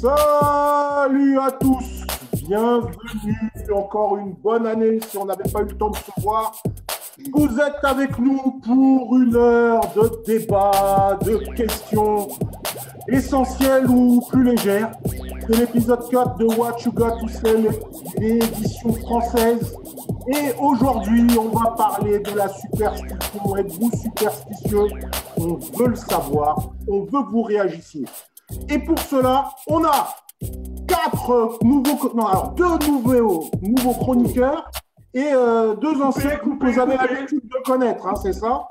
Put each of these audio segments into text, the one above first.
Salut à tous Bienvenue, encore une bonne année si on n'avait pas eu le temps de se voir. Vous êtes avec nous pour une heure de débat, de questions essentielles ou plus légères. C'est l'épisode 4 de What You Got to Say, l'édition française. Et aujourd'hui, on va parler de la superstition. Êtes-vous superstitieux On veut le savoir. On veut que vous réagissiez. Et pour cela, on a quatre nouveaux, non, alors deux nouveaux, nouveaux chroniqueurs et euh, deux anciens que vous avez l'habitude de connaître, hein, c'est ça?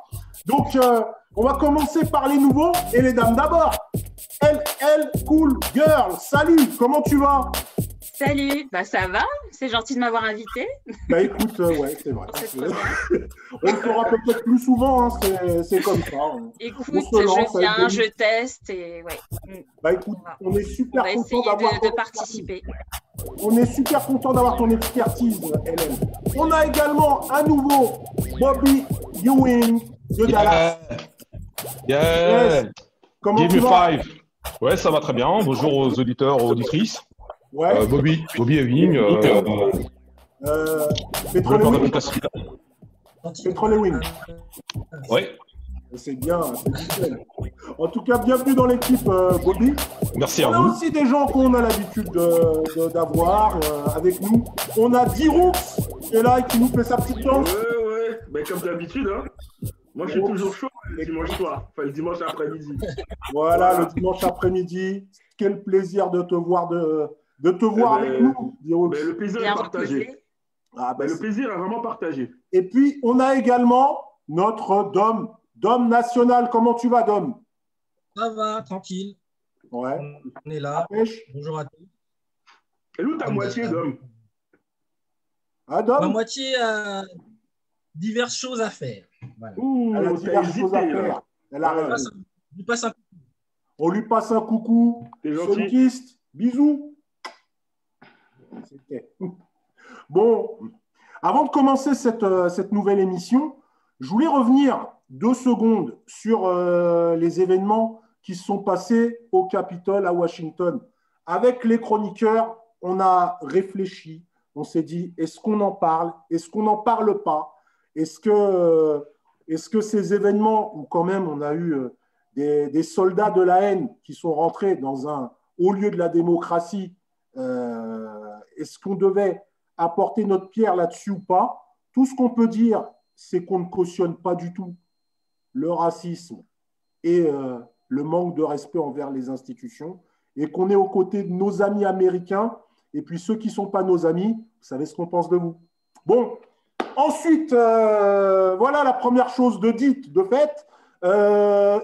Donc, euh, on va commencer par les nouveaux et les dames d'abord. Elle, cool girl. Salut, comment tu vas? Salut, bah ça va, c'est gentil de m'avoir invité. Bah écoute, euh, ouais, c'est vrai. on le fera peut-être plus souvent, hein, c'est comme ça. Écoute, je viens, je teste et ouais. Bah écoute, on, est super content d'avoir de, de participer. On est super content d'avoir ton expertise, Hélène. On a également un nouveau Bobby Ewing de Dallas. Yeah. Comment Give tu me vas? five. Ouais, ça va très bien. Bonjour aux auditeurs, aux auditrices. Ouais. Euh, Bobby, Bobby Ewing. Euh, euh, Pétrole Ewing. Pétrole Ewing. Ouais. C'est bien, c'est En tout cas, bienvenue dans l'équipe, euh, Bobby. Merci à vous. On a aussi des gens qu'on a l'habitude d'avoir euh, avec nous. On a Diroux qui est là et qui nous fait sa petite danse. Ouais, ouais, mais comme d'habitude, hein. Moi, je suis toujours chaud le dimanche soir, enfin le dimanche après-midi. Voilà, le dimanche après-midi. Quel plaisir de te voir, de, de te voir eh avec ben, nous, ben, le plaisir est partagé. Ah, ben, le plaisir est vraiment partagé. Et puis, on a également notre Dom, Dom national. Comment tu vas, Dom? Ça va, tranquille. Ouais. On est là. Bonjour à tous. Et où ta moitié, Dom? Ah, Dom? Ma moitié a diverses choses à faire. Ouh, elle a diverses choses à faire. Elle a. On lui passe un coucou. On lui passe un coucou. Bisous. Bon, avant de commencer cette, euh, cette, nouvelle émission, je voulais revenir deux secondes sur euh, les événements qui se sont passés au Capitole à Washington. Avec les chroniqueurs, on a réfléchi, on s'est dit, est-ce qu'on en parle Est-ce qu'on n'en parle pas? Est-ce que, que ces événements, où quand même on a eu euh, des, soldats de la haine qui sont rentrés dans un haut lieu de la démocratie euh, est-ce qu'on devait apporter notre pierre là-dessus ou pas Tout ce qu'on peut dire, c'est qu'on ne cautionne pas du tout le racisme et euh, le manque de respect envers les institutions et qu'on est aux côtés de nos amis américains et puis ceux qui ne sont pas nos amis, vous savez ce qu'on pense de vous. Bon, ensuite, euh, voilà la première chose de dite, de fait.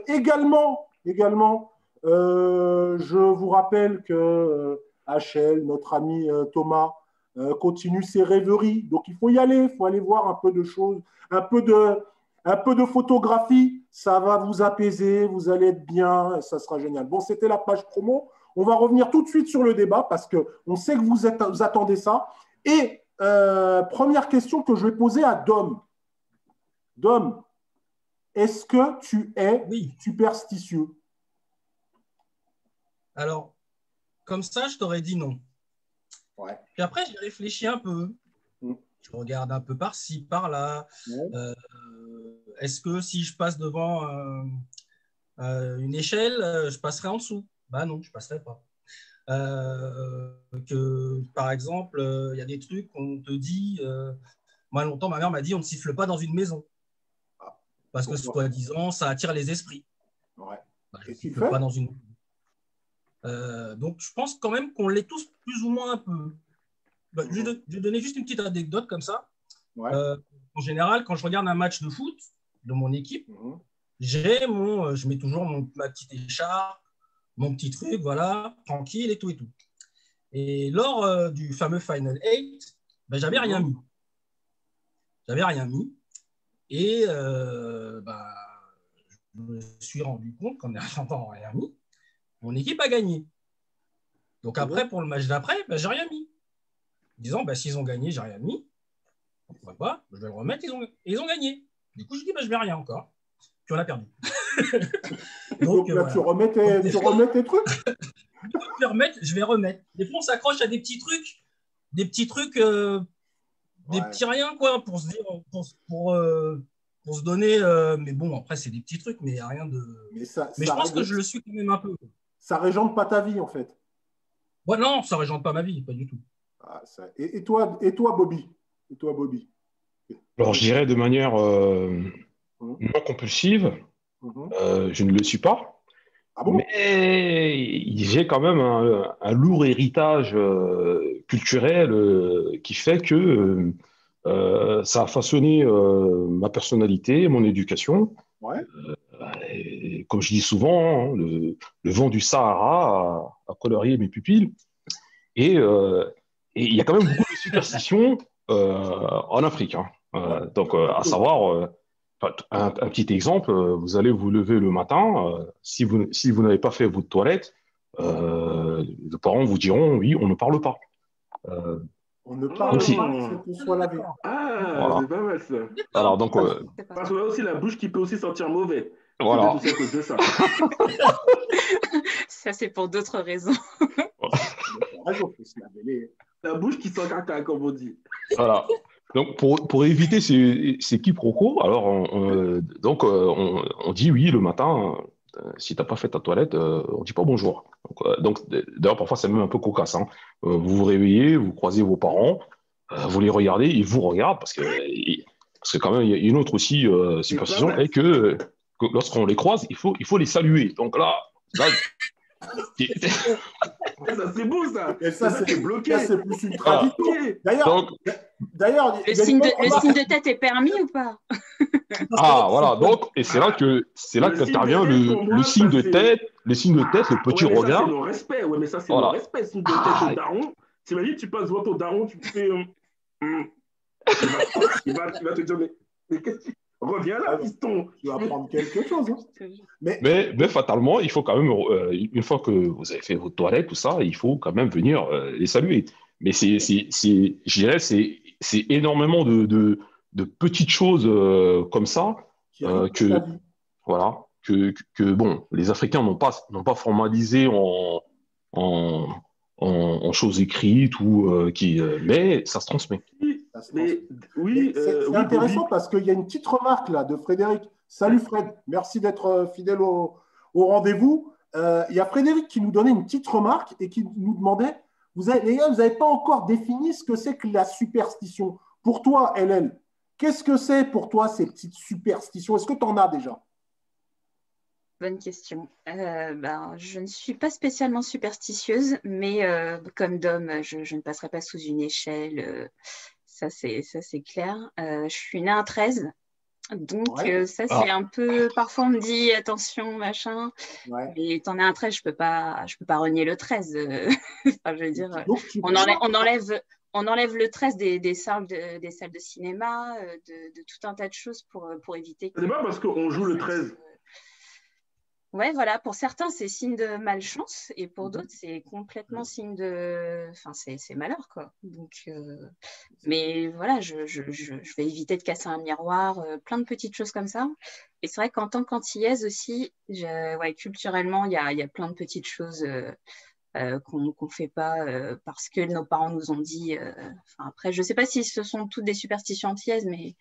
également, également je vous rappelle que HL, notre ami euh, Thomas, euh, continue ses rêveries. Donc il faut y aller, il faut aller voir un peu de choses, un peu de, un peu de photographie. Ça va vous apaiser, vous allez être bien, ça sera génial. Bon, c'était la page promo. On va revenir tout de suite sur le débat parce qu'on sait que vous, êtes, vous attendez ça. Et euh, première question que je vais poser à Dom. Dom, est-ce que tu es superstitieux? Alors, comme ça, je t'aurais dit non. Puis après, j'ai réfléchi un peu. Mm. Je regarde un peu par-ci, par-là. Euh, est-ce que si je passe devant euh, euh, une échelle, je passerai en dessous? Bah non, je ne passerai pas. que, par exemple, il y a des trucs qu'on te dit. moi, longtemps, ma mère m'a dit on ne siffle pas dans une maison. Ah. Parce que, soi-disant, ça attire les esprits. Ouais. Bah, je ne siffle pas dans une euh, donc, je pense quand même qu'on l'est tous plus ou moins un peu. Bah, je, vais, donner juste une petite anecdote comme ça. Euh, en général, quand je regarde un match de foot de mon équipe, mhm. j'ai mon, euh, je mets toujours mon, ma petite écharpe, mon petit truc, voilà, tranquille et tout et tout. Et lors du fameux Final 8, ben, j'avais rien mis. J'avais rien mis. Et bah, je me suis rendu compte qu'en n'ayant rien mis, mon équipe a gagné. Donc après, pour le match d'après, ben, j'ai rien mis. Disant, ben, s'ils ont gagné, j'ai rien mis. Pourquoi pas Je vais le remettre, ils ont, ils ont gagné. Du coup, je dis, bah, je vais rien encore. Tu en as perdu. Donc, là, tu, remets tes, tu remets tes trucs je vais remettre, je vais remettre. Des fois, on s'accroche à des petits trucs, des petits trucs, euh, des petits riens, quoi, pour se dire, pour, pour, euh, pour se donner. Euh, mais bon, après, c'est des petits trucs, mais il n'y a rien de. Mais, ça, mais je pense que je le suis quand même un peu. Ça régente pas ta vie, en fait. Ouais, non, ça régente pas ma vie, pas du tout. Ah, et, toi, et toi, Bobby? Et toi, Bobby? Alors, je dirais de manière hum. non compulsive, hum. je ne le suis pas. Ah mais j'ai quand même un, lourd héritage euh, culturel euh, qui fait que euh, ça a façonné ma personnalité, mon éducation. Comme je dis souvent, hein, le, vent du Sahara a, colorié mes pupilles. Et il y a quand même beaucoup de superstitions en Afrique. Hein. donc, à savoir un, petit exemple, euh, vous allez vous lever le matin, euh, si vous, si vous n'avez pas fait votre toilette, euh, les parents vous diront oui, on ne parle pas. on ne parle pas, c'est qu'on soit lavé. Ah, c'est pas mal ça. Alors, donc, Parce qu'on a aussi la bouche qui peut aussi sentir mauvais. Voilà. C'est à cause de ça. ça, c'est pour d'autres raisons. la bouche qui sent caca, comme on dit. Voilà. Donc, pour, pour éviter ces, ces quiproquos, alors, on, donc, euh, on, dit oui le matin, euh, si tu n'as pas fait ta toilette, euh, on ne dit pas bonjour. Donc, d'ailleurs, parfois, c'est même un peu cocasse. Hein. vous vous réveillez, vous croisez vos parents, vous les regardez, ils vous regardent, parce que, parce que quand même, il y a une autre aussi superstition, et que, que lorsqu'on les croise, il faut, il faut les saluer. Donc là, là c'est beau ça. Et ça, c'est bloqué. c'est plus une tradition. D'ailleurs, d'ailleurs, le, signe de, le signe de tête est permis ou pas? Ah voilà. Donc, et c'est là que c'est là qu'intervient le, le signe de tête, le signe de tête, le petit ouais, regard. C'est le respect. Ouais, mais ça c'est le respect. Signe de tête ah. au daron. T'imagines, tu passes devant ton daron, tu fais. Euh, hmm. il, va, il, va, te dire mais, mais qu'est-ce que Reviens là, piston. Tu vas apprendre quelque chose. Hein. Mais... Mais, fatalement, il faut quand même, euh, une fois que vous avez fait votre toilette, tout ça, il faut quand même venir euh, les saluer. Mais c'est, je dirais, c'est, c'est énormément de, de, de, petites choses euh, comme ça que, voilà, que, que, bon, les Africains n'ont pas, n'ont pas formalisé en, en, en, choses écrites ou qui, mais ça se transmet. Mais, oui, c'est euh, intéressant parce qu'il y a une petite remarque là de Frédéric. Salut Fred, merci d'être euh, fidèle au, rendez-vous. Euh, il y a Frédéric qui nous donnait une petite remarque et qui nous demandait vous avez, les gars, vous n'avez pas encore défini ce que c'est que la superstition. Pour toi, LL, qu'est-ce que c'est pour toi ces petites superstitions? Est-ce que tu en as déjà? Bonne question. ben, je ne suis pas spécialement superstitieuse, mais comme Dom, je, je, ne passerai pas sous une échelle ça c'est ça c'est clair. Euh, je suis née un 13, donc euh, ça ah. c'est un peu. Parfois on me dit attention machin, ouais. mais t'en es un 13, je peux pas je peux pas renier le 13. enfin, je veux dire, on enlève, on enlève on enlève le 13 des, des salles de, des salles de cinéma, euh, de, de, tout un tas de choses pour, pour éviter. C'est pas parce qu'on joue le 13 Ouais, voilà, pour certains, c'est signe de malchance et pour mhm. d'autres, c'est complètement signe de. Enfin, c'est malheur, quoi. Donc, euh, Mais voilà, je, je, je, vais éviter de casser un miroir, euh, plein de petites choses comme ça. Et c'est vrai qu'en tant qu'antillaise aussi, ouais, culturellement, il y a, y a, plein de petites choses euh, qu'on ne fait pas parce que nos parents nous ont dit. Enfin, après, je ne sais pas si ce sont toutes des superstitions antillaises, mais,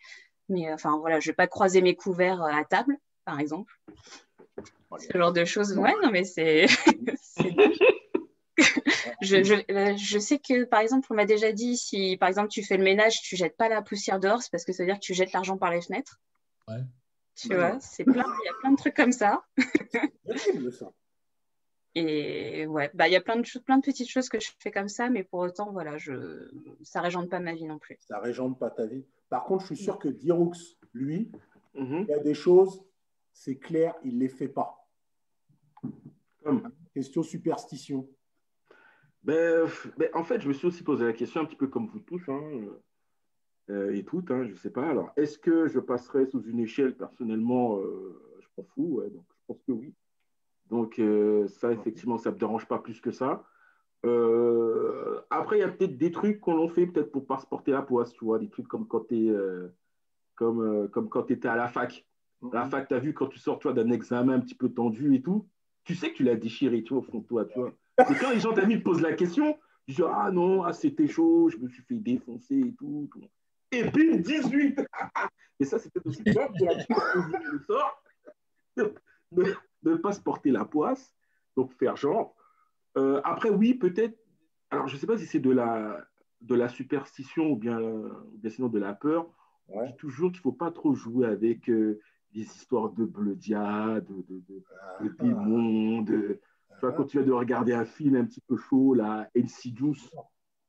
mais enfin, voilà, je ne vais pas croiser mes couverts à table, par exemple. Ce genre de choses. Ouais, non, mais c'est. je, je, euh, je, sais que, par exemple, on m'a déjà dit si, par exemple, tu fais le ménage, tu jettes pas la poussière dehors, c'est parce que ça veut dire que tu jettes l'argent par les fenêtres. Ouais. Tu vois, c'est plein, il y a plein de trucs comme ça. Et ouais, bah il y a plein de choses, plein de petites choses que je fais comme ça, mais pour autant, voilà, je, ça régente pas ma vie non plus. Ça régente pas ta vie. Par contre, je suis sûr que Diroux, lui, mhm. il y a des choses, c'est clair, il ne les fait pas. Question superstition. Ben, ben, en fait, je me suis aussi posé la question un petit peu comme vous tous hein, euh, et toutes, hein, je ne sais pas. Alors, est-ce que je passerai sous une échelle personnellement euh, Je m'en fous, donc je pense que oui. Donc, euh, ça, effectivement, ça ne me dérange pas plus que ça. après, il y a peut-être des trucs qu'on en fait peut-être pour ne pas se porter la poisse, tu vois, des trucs comme quand tu comme, comme quand tu étais à la fac. La mhm. fac, tu as vu quand tu sors d'un examen un petit peu tendu et tout, tu sais que tu l'as déchiré, tu vois, au fond de toi, tu vois. Et quand les gens te posent la question, tu dis Ah non, ah, c'était chaud, je me suis fait défoncer et tout. Et puis 18 Et ça, c'était aussi bien pour le sort de ne pas se porter la poisse, donc faire genre. Euh, après, oui, peut-être. Alors, je ne sais pas si c'est de la, de la superstition ou bien, bien sinon de la peur. On dit toujours qu'il ne faut pas trop jouer avec euh, des histoires de bleudia, de, de, de, ah. démons. De, tu vois, quand tu viens de regarder un film un petit peu chaud, là, Insidious,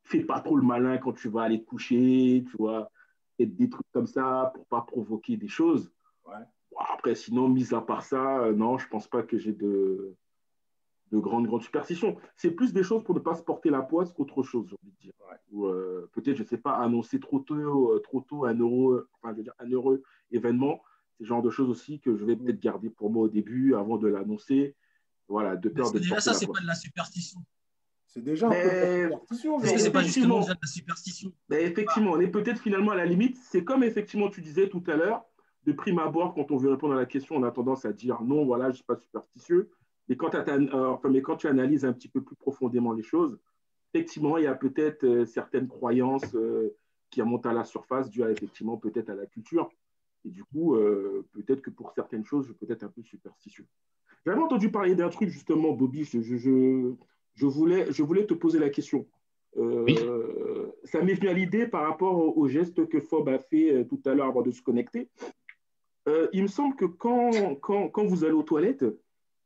fais pas trop le malin quand tu vas aller te coucher, tu vois, et des trucs comme ça pour pas provoquer des choses. après, sinon, mis à part ça, euh, non, je pense pas que j'ai de, de grandes, grandes superstitions. C'est plus des choses pour ne pas se porter la poisse qu'autre chose, j'ai envie de dire. Ou euh, peut-être, je sais pas, annoncer trop tôt, euh, trop tôt un heureux, enfin, je veux dire, un heureux événement. C'est le genre de choses aussi que je vais peut-être garder pour moi au début, avant de l'annoncer. Voilà, de peur de. Déjà, ça, c'est pas de la superstition. C'est déjà un peu de la superstition. Est-ce que c'est pas justement de la superstition mais Effectivement, on est peut-être finalement à la limite. C'est comme effectivement tu disais tout à l'heure, de prime abord, quand on veut répondre à la question, on a tendance à dire non, voilà, je ne suis pas superstitieux. Mais quand, euh, mais quand, tu analyses un petit peu plus profondément les choses, effectivement, il y a peut-être euh, certaines croyances euh, qui remontent à la surface dues à, effectivement peut-être à la culture. Et du coup, peut-être que pour certaines choses, je peux être un peu superstitieux. J'avais entendu parler d'un truc, justement, Bobby, je, je, je, voulais, je voulais te poser la question. Ça m'est venu à l'idée par rapport au, geste que Fob a fait tout à l'heure avant de se connecter. il me semble que quand, quand, quand vous allez aux toilettes,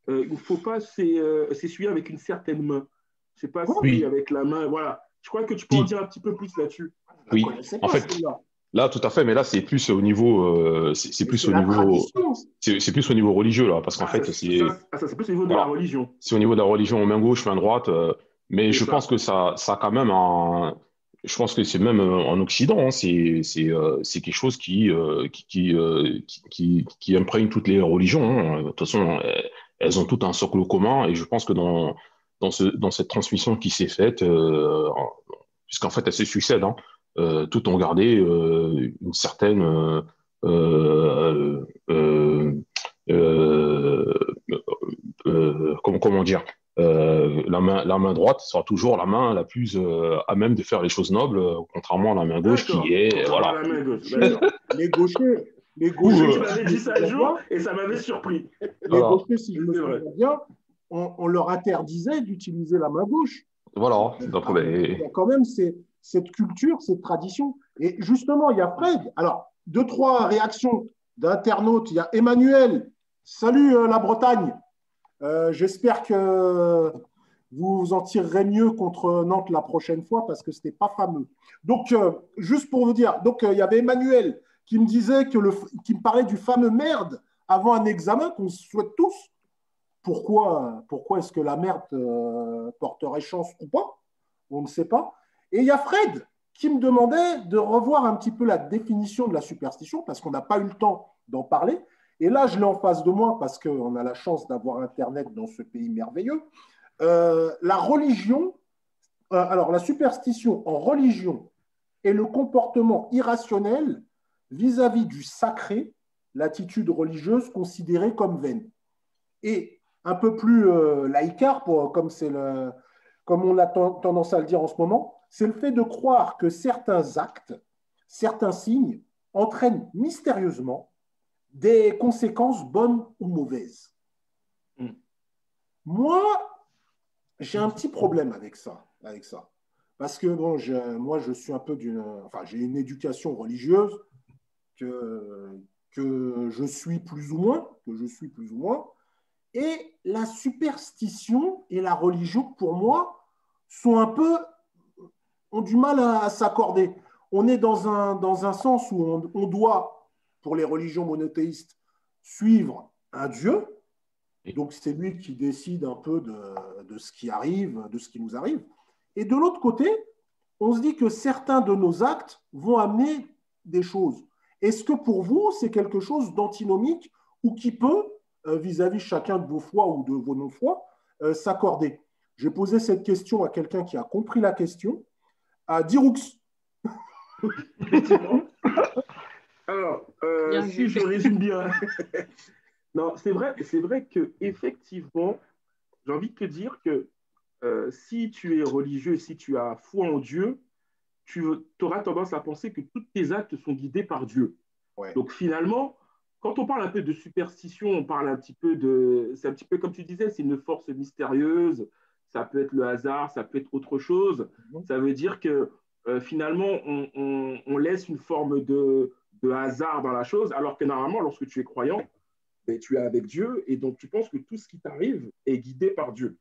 euh, il ne faut pas euh, s'essuyer avec une certaine main. Je ne sais pas si avec la main, voilà. Je crois que tu peux en dire un petit peu plus là-dessus. Oui, en fait, là, tout à fait, mais là, c'est plus au niveau, euh, c'est plus au niveau, c'est plus au niveau religieux là, parce qu'en ah, fait, c'est. Plus au niveau de la religion. C'est au niveau de la religion, main gauche, main droite, mais je pense que ça, ça a quand même un. Je pense que c'est même en Occident, hein, c'est quelque chose qui, qui, qui, qui, imprègne toutes les religions. Hein. De toute façon, elles ont tout un socle commun et je pense que dans, dans, ce, dans cette transmission qui s'est faite, euh, puisqu'en fait elles se succèdent, hein, euh, tout ont gardé euh, une certaine comment, comment dire la, main, la main droite sera toujours la main la plus à même de faire les choses nobles, contrairement à la main gauche qui est. Voilà. Les gauchers, les gauchers, tu m'avais dit ça un jour et ça m'avait surpris. Les gauchers, si je me souviens bien, on, leur interdisait d'utiliser la main gauche. Voilà. Donc, Il y a quand même cette culture, cette tradition. Et justement, il y a Fred. Alors, deux, trois réactions d'internautes. Il y a Emmanuel. Salut euh, la Bretagne. Euh, j'espère que vous vous en tirerez mieux contre Nantes la prochaine fois parce que ce n'était pas fameux. Donc, euh, juste pour vous dire, donc il y avait Emmanuel qui me disait que le, qui me parlait du fameux merde avant un examen qu'on souhaite tous. Pourquoi, pourquoi est-ce que la merde porterait chance ou pas? On ne sait pas. Et il y a Fred qui me demandait de revoir un petit peu la définition de la superstition parce qu'on n'a pas eu le temps d'en parler. Et là, je l'ai en face de moi parce qu'on a la chance d'avoir Internet dans ce pays merveilleux. Euh, la religion, euh, alors la superstition en religion est le comportement irrationnel vis-à-vis du sacré, l'attitude religieuse considérée comme vaine. Et un peu plus euh, laïcard, comme, le, comme on a tendance à le dire en ce moment, c'est le fait de croire que certains actes, certains signes entraînent mystérieusement des conséquences bonnes ou mauvaises. Hmm. Moi, j'ai un petit problème avec ça, avec ça. Parce que bon, moi, je suis un peu d'une. Enfin, j'ai une éducation religieuse que, je suis plus ou moins, que je suis plus ou moins. Et la superstition et la religion, pour moi, sont un peu, ont du mal à, s'accorder. On est dans un, dans un sens où on, doit, pour les religions monothéistes, suivre un Dieu. Donc c'est lui qui décide un peu de, de, ce qui arrive, de ce qui nous arrive. Et de l'autre côté, on se dit que certains de nos actes vont amener des choses. Est-ce que pour vous, c'est quelque chose d'antinomique ou qui peut, euh, vis-à-vis chacun de vos foi ou de vos non-foi, euh, s'accorder? J'ai posé cette question à quelqu'un qui a compris la question, à Diroux. Alors, euh, si je résume bien. non, c'est vrai, c'est vrai que effectivement, j'ai envie de te dire que euh, si tu es religieux, si tu as foi en Dieu, tu auras tendance à penser que tous tes actes sont guidés par Dieu. Donc finalement, quand on parle un peu de superstition, on parle un petit peu de. C'est un petit peu comme tu disais, c'est une force mystérieuse. Ça peut être le hasard, ça peut être autre chose. Mhm. Ça veut dire que euh, finalement, on, laisse une forme de, hasard dans la chose, alors que normalement, lorsque tu es croyant, ben, tu es avec Dieu et donc tu penses que tout ce qui t'arrive est guidé par Dieu.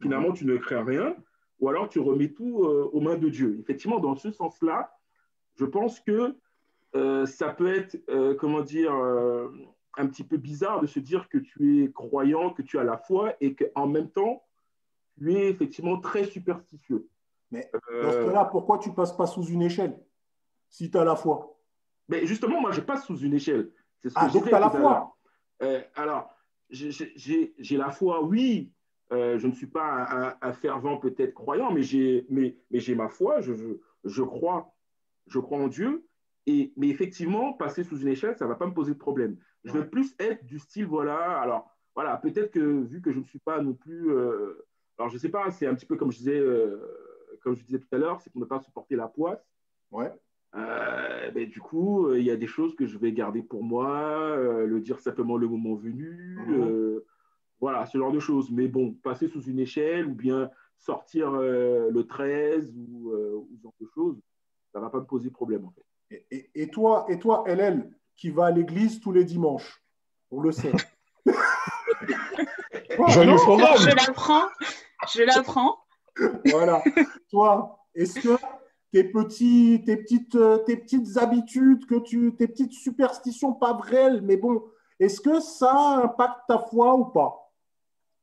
Finalement, tu ne crées rien ou alors tu remets tout euh, aux mains de Dieu. Effectivement, dans ce sens-là, je pense que euh, ça peut être, comment dire, un petit peu bizarre de se dire que tu es croyant, que tu as la foi et qu'en même temps, tu es effectivement très superstitieux. Mais dans ce cas-là, pourquoi tu ne passes pas sous une échelle si tu as la foi? Mais justement, moi, je passe sous une échelle. Ce ah, donc tu as la foi euh, Alors, j'ai la foi, oui. Euh, je ne suis pas un, fervent peut-être croyant, mais j'ai mais, mais ma foi, je, je, crois, je crois en Dieu. Et, mais effectivement, passer sous une échelle, ça ne va pas me poser de problème. Je veux plus être du style, voilà, alors, voilà, peut-être que vu que je ne suis pas non plus, euh, alors je ne sais pas, c'est un petit peu comme je disais, comme je disais tout à l'heure, c'est qu'on ne peut pas supporter la poisse. Ouais. Euh, ben, du coup, euh, il y a des choses que je vais garder pour moi, euh, le dire simplement le moment venu, mhm. voilà, ce genre de choses. Mais bon, passer sous une échelle ou bien sortir le 13 ou, ce genre de choses, ça ne va pas me poser problème en fait. Et, toi, et toi, LL, qui va à l'église tous les dimanches, on le sait. je l'apprends, je l'apprends. voilà. Toi, est-ce que tes, petits, tes, petites, tes petites habitudes, que tu, tes petites superstitions, pas vraies, mais bon, est-ce que ça impacte ta foi ou pas?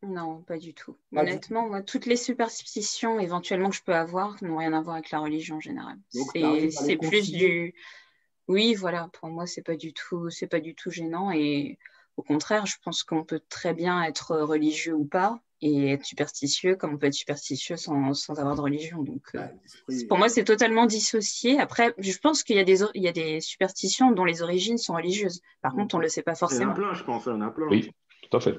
Non, pas du tout. Honnêtement, moi, toutes les superstitions éventuellement que je peux avoir n'ont rien à voir avec la religion en général. C'est plus du. Oui, voilà. Pour moi, c'est pas du tout, c'est pas du tout gênant. Et au contraire, je pense qu'on peut très bien être religieux ou pas et être superstitieux comme on peut être superstitieux sans, sans avoir de religion. Donc, euh, pour moi, c'est totalement dissocié. Après, je pense qu'il y, a des, il y a des superstitions dont les origines sont religieuses. Par contre, on ne le sait pas forcément. Il y en a plein, je pense. Il y en a plein. Oui, tout à fait.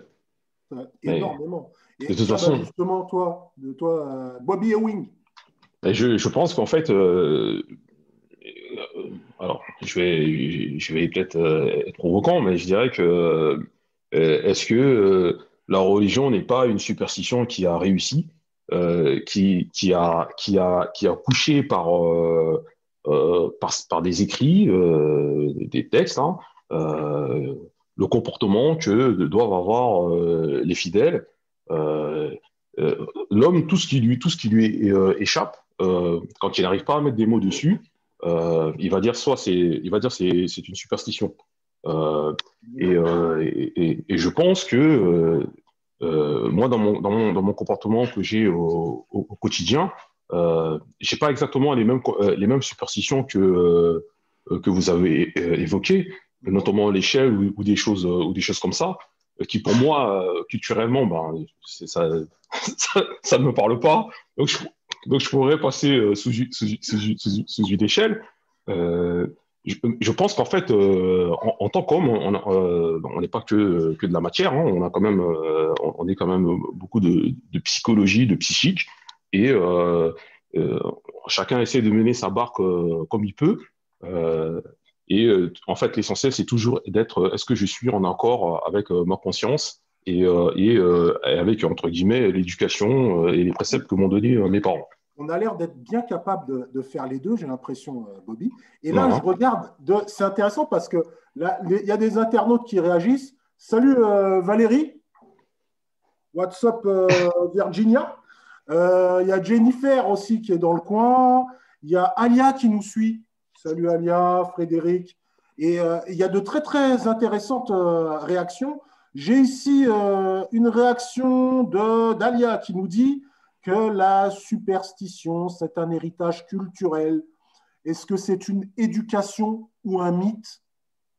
énormément. Et de toute façon. Justement, toi, de toi euh, Bobby Ewing. Je, je pense qu'en fait, euh, alors, je vais, je vais peut-être être provoquant, mais je dirais que est-ce que la religion n'est pas une superstition qui a réussi, euh, qui, a, qui, a, qui a couché par, euh, euh, par, des écrits, des textes, hein, le comportement que doivent avoir les fidèles. L'homme, tout ce qui lui, tout ce qui lui échappe, quand il n'arrive pas à mettre des mots dessus, il va dire soit c'est, c'est une superstition. Euh, euh, et, je pense que euh, moi, dans mon, dans, mon, dans mon, comportement que j'ai au, au, quotidien, euh, j'ai pas exactement les mêmes, les mêmes superstitions que, que vous avez évoquées, notamment l'échelle ou, des choses, ou des choses comme ça, qui pour moi, culturellement, ben, ça, ça, ne me parle pas. Donc je, donc je pourrais passer sous, sous, sous, sous une échelle. Je, pense qu'en fait, euh, en, tant qu'homme, on n'est pas que, que de la matière. Hein. on a quand même, euh, on est quand même beaucoup de, psychologie, de psychique, et euh, chacun essaie de mener sa barque comme il peut. et en fait, l'essentiel, c'est toujours d'être. Est-ce que je suis en accord avec ma conscience et, et avec entre guillemets l'éducation et les préceptes que m'ont donné mes parents on a l'air d'être bien capable de, faire les deux, j'ai l'impression, euh, Bobby. Et là, je regarde, c'est intéressant parce que là, il y a des internautes qui réagissent. Salut euh, Valérie, what's up euh, Virginia? Il y a Jennifer aussi qui est dans le coin. Il y a Alia qui nous suit. Salut Alia, Frédéric. Et il y a de très très intéressantes réactions. J'ai ici une réaction d'Alia qui nous dit que la superstition, c'est un héritage culturel. Est-ce que c'est une éducation ou un mythe?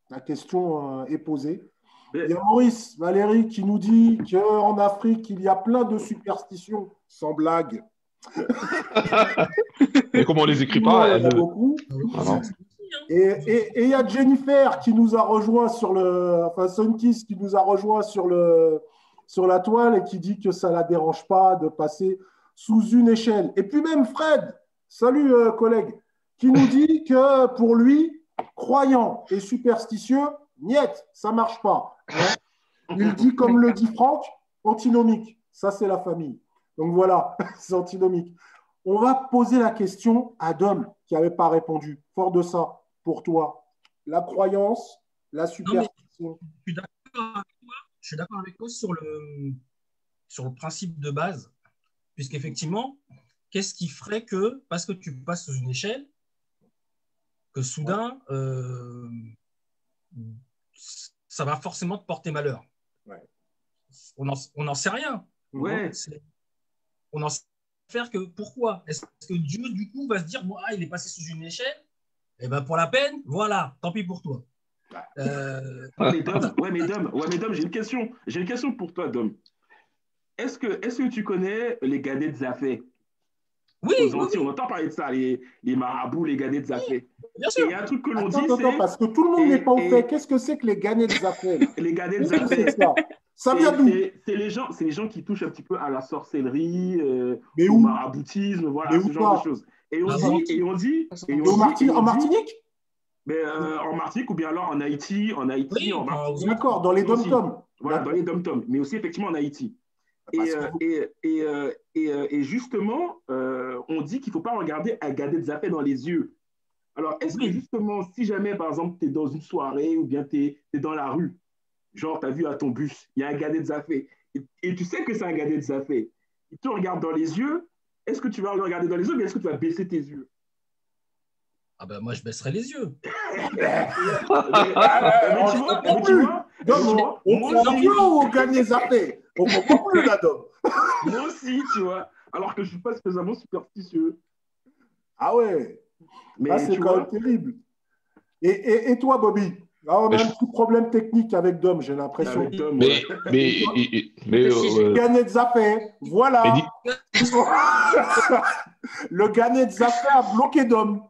La question euh, est posée. Il y a Maurice Valérie qui nous dit qu'en Afrique, il y a plein de superstitions, sans blague. Et comment on les écrit pas Il y en a beaucoup. Ah. Et il y a Jennifer qui nous a rejoint sur le. Enfin, Sunkiss qui nous a rejoint sur, le, sur la toile et qui dit que ça ne la dérange pas de passer sous une échelle. Et puis même Fred, salut euh, collègue, qui nous dit que pour lui, croyant et superstitieux, niet, ça ne marche pas. Hein. Il dit, comme le dit Franck, antinomique. Ça, c'est la famille. Donc voilà, c'est antinomique. On va poser la question à Dom qui n'avait pas répondu. Fort de ça, pour toi, la croyance, la superstition. je suis d'accord avec toi sur le, sur le principe de base, puisqu'effectivement, qu'est-ce qui ferait que, parce que tu passes sous une échelle, que soudain, euh, ça va forcément te porter malheur? On n'en sait rien. Ouais. On n'en sait faire que pourquoi? Est-ce que Dieu, du coup, va se dire, moi, il est passé sous une échelle? Et eh ben pour la peine, voilà, tant pis pour toi. Euh... Ouais, mais Dom, ouais, Dom j'ai une question. J'ai une question pour toi, Dom. Est-ce que, est que tu connais les gadets de Zafé? Oui, On entend parler de ça, les, les marabouts, les gadets de Zafé. bien sûr. il y a un truc que l'on dit. Attends, parce que tout le monde n'est pas au fait. Qu'est-ce que c'est que les gadets de Zafé? Les gadets de Zafé. Ça? Vient d'où? C'est les, gens, les gens qui touchent un petit peu à la sorcellerie, euh, au maraboutisme, voilà, ce genre de choses. Et on dit. Et on dit, et on dit en Martinique? mais, euh, En Martinique ou bien alors en Haïti, en Haïti, en Martinique. D'accord, dans les dom-toms. Voilà, dans les dom-toms, mais aussi effectivement en Haïti. Et, euh, et, et, euh, et, justement, on dit qu'il ne faut pas regarder des affaires dans les yeux. Alors, est-ce que justement, si jamais, par exemple, tu es dans une soirée ou bien tu es, dans la rue, Genre, tu as vu à ton bus, il y a un gadet de Zafé. Et, tu sais que c'est un gadet de Zafé. Il te regarde dans les yeux. Est-ce que tu vas le regarder dans les yeux ou est-ce que tu vas baisser tes yeux? Ah ben moi je baisserai les yeux. mais tu vois, mais tu vois, non, on comprend au gagner comprend plus la Moi aussi, tu vois. Alors que je ne suis pas spécialement superstitieux. Ah ouais. Mais ah, c'est quand même terrible. Et, et, et toi, Bobby? Ah, on a un petit problème technique avec Dom, j'ai l'impression. Mais, mais, mais, euh, Gagné de Zappé, voilà. le Gagné de Zappé a bloqué Dom.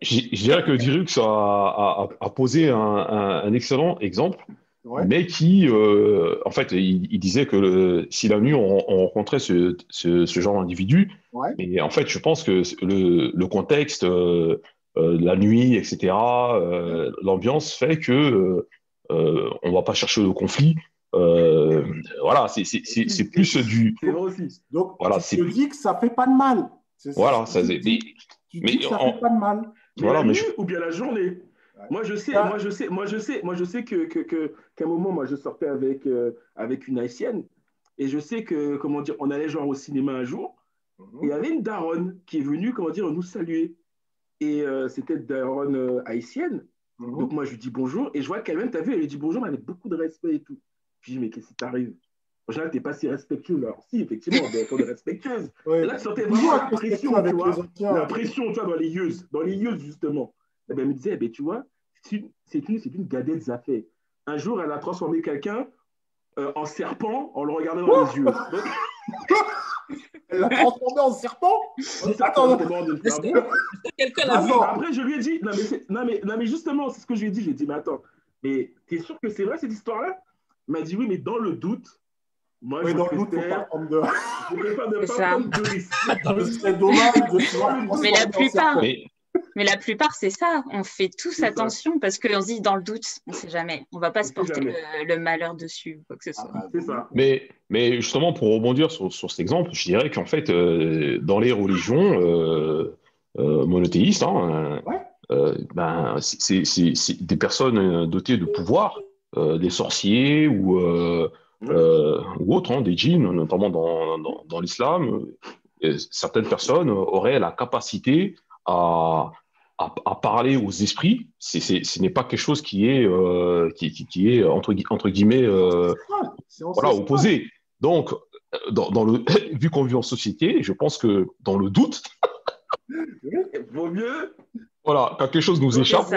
je, dirais que Dirux a, a, posé un, un, excellent exemple, mais qui, euh, en fait, il, disait que si la nuit on, rencontrait ce, ce, ce genre d'individu, et en fait, je pense que le, le contexte. Euh, euh, la nuit, etc. L'ambiance fait que on va pas chercher le conflit. voilà, c'est plus du. C'est vrai aussi. Donc, voilà, tu te dis que ça fait pas de mal. Voilà, ça, mais, mais ça fait pas de mal. voilà, mais ou bien la journée. Moi je sais, moi je sais, moi je sais, moi je sais que qu'à un moment moi je sortais avec avec une haïtienne et je sais que comment dire, on allait genre au cinéma un jour mhm. et il y avait une daronne qui est venue comment dire nous saluer et euh, c'était Daron euh, haïtienne. Mhm. Donc moi, je lui dis bonjour. Et je vois qu'elle-même, tu as vu, elle lui dit bonjour, mais elle a beaucoup de respect et tout. Puis je dis, mais qu'est-ce qui t'arrive? En général, tu n'es pas si respectueux. Alors si, effectivement, on est respectueuse. ouais. Là, tu sentais vraiment la pression, tu vois. La pression, tu vois, dans les yeux. Dans les yeux, justement. Et ben, elle me disait, eh ben, tu vois, c'est une, une, une gadette zaffée. Un jour, elle a transformé quelqu'un euh, en serpent en le regardant dans les yeux. Elle l'a transformé en serpent Attends, Après, je lui ai dit, non mais, non mais, non mais justement, c'est ce que je lui ai dit. J'ai dit, mais attends, mais t'es sûr que c'est vrai cette histoire-là? Il m'a dit, oui, mais dans le doute, moi, oui, je dans le doute, faut pas prendre de... Je préfère ne pas prendre de risque. C'est dommage de Mais la plupart... Mais la plupart, c'est ça. On fait tous attention parce qu'on se dit dans le doute, on ne sait jamais. On ne va pas se porter le, malheur dessus, quoi que ce soit. Ah, ça. Mais, mais justement, pour rebondir sur, sur cet exemple, je dirais qu'en fait, euh, dans les religions euh, euh, monothéistes, hein, ben, c'est des personnes dotées de pouvoir, des sorciers ou, ou autres, hein, des djinns, notamment dans, dans, dans l'islam. Certaines personnes auraient la capacité à, à, parler aux esprits, c'est, ce n'est pas quelque chose qui est, euh, qui, qui, est entre, entre guillemets euh, voilà, opposé. Donc, dans, dans le, vu qu'on vit en société, je pense que dans le doute, vaut mieux. Voilà, quand quelque chose nous échappe.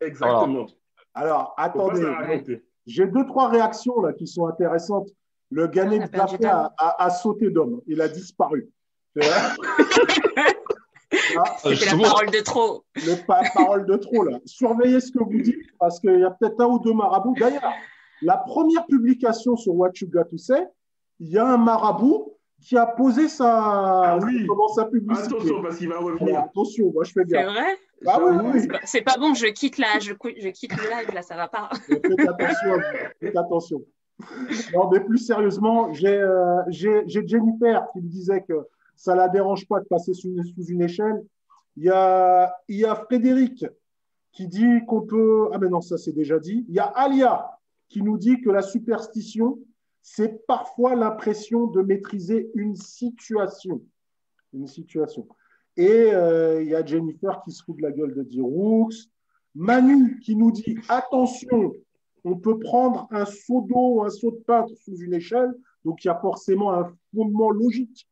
Exactement. Alors, attendez, j'ai deux, trois réactions là qui sont intéressantes. Le Ghané de a, a, a, sauté d'homme, il a disparu. Ah, C'était la parole de trop. Le parole de trop, là. Surveillez ce que vous dites, parce qu'il y a peut-être un ou deux marabouts. D'ailleurs, la première publication sur What You Got to Say, il y a un marabout qui a posé sa, ah oui. sa publicité. Attention, parce qu'il va revenir. attention, moi je fais bien. C'est vrai? Ah, oui, C'est pas, bon, je quitte, la, je, je, quitte le live, là, ça va pas. Faites attention, faites attention. Non, mais plus sérieusement, euh, j'ai Jennifer qui me disait que ça ne la dérange pas de passer sous une, échelle. Il y, a, Frédéric qui dit qu'on peut. Ah, mais non, ça c'est déjà dit. Il y a Alia qui nous dit que la superstition, c'est parfois l'impression de maîtriser une situation. Une situation. Et euh, il y a Jennifer qui se fout de la gueule de Diroux. Manu qui nous dit attention, on peut prendre un seau d'eau, un seau de peintre sous une échelle, donc il y a forcément un fondement logique.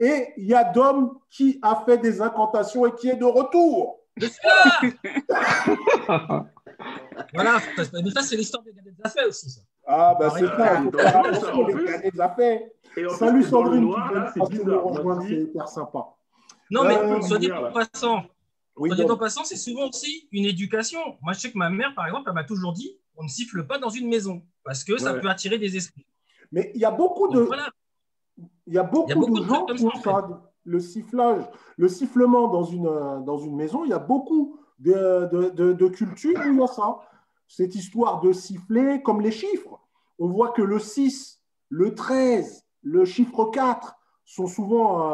Et il y a Dom qui a fait des incantations et qui est de retour. voilà, mais ça, c'est l'histoire des des affaires aussi. Ça. Ah, bah c'est ça, les des affaires. Salut Sandrine, qui nous rejoindre, c'est hyper sympa. Non, mais euh, soit dit en passant, oui, soit dit en passant, c'est souvent aussi une éducation. Moi, je sais que ma mère, par exemple, elle m'a toujours dit on ne siffle pas dans une maison parce que ça peut attirer des esprits. Mais il y a beaucoup de, il y a beaucoup, de, gens qui ont le sifflage, le sifflement dans une, dans une maison. Il y a beaucoup de, de, de cultures où il y a ça. Cette histoire de siffler comme les chiffres. On voit que le 6, le 13, le chiffre 4 sont souvent,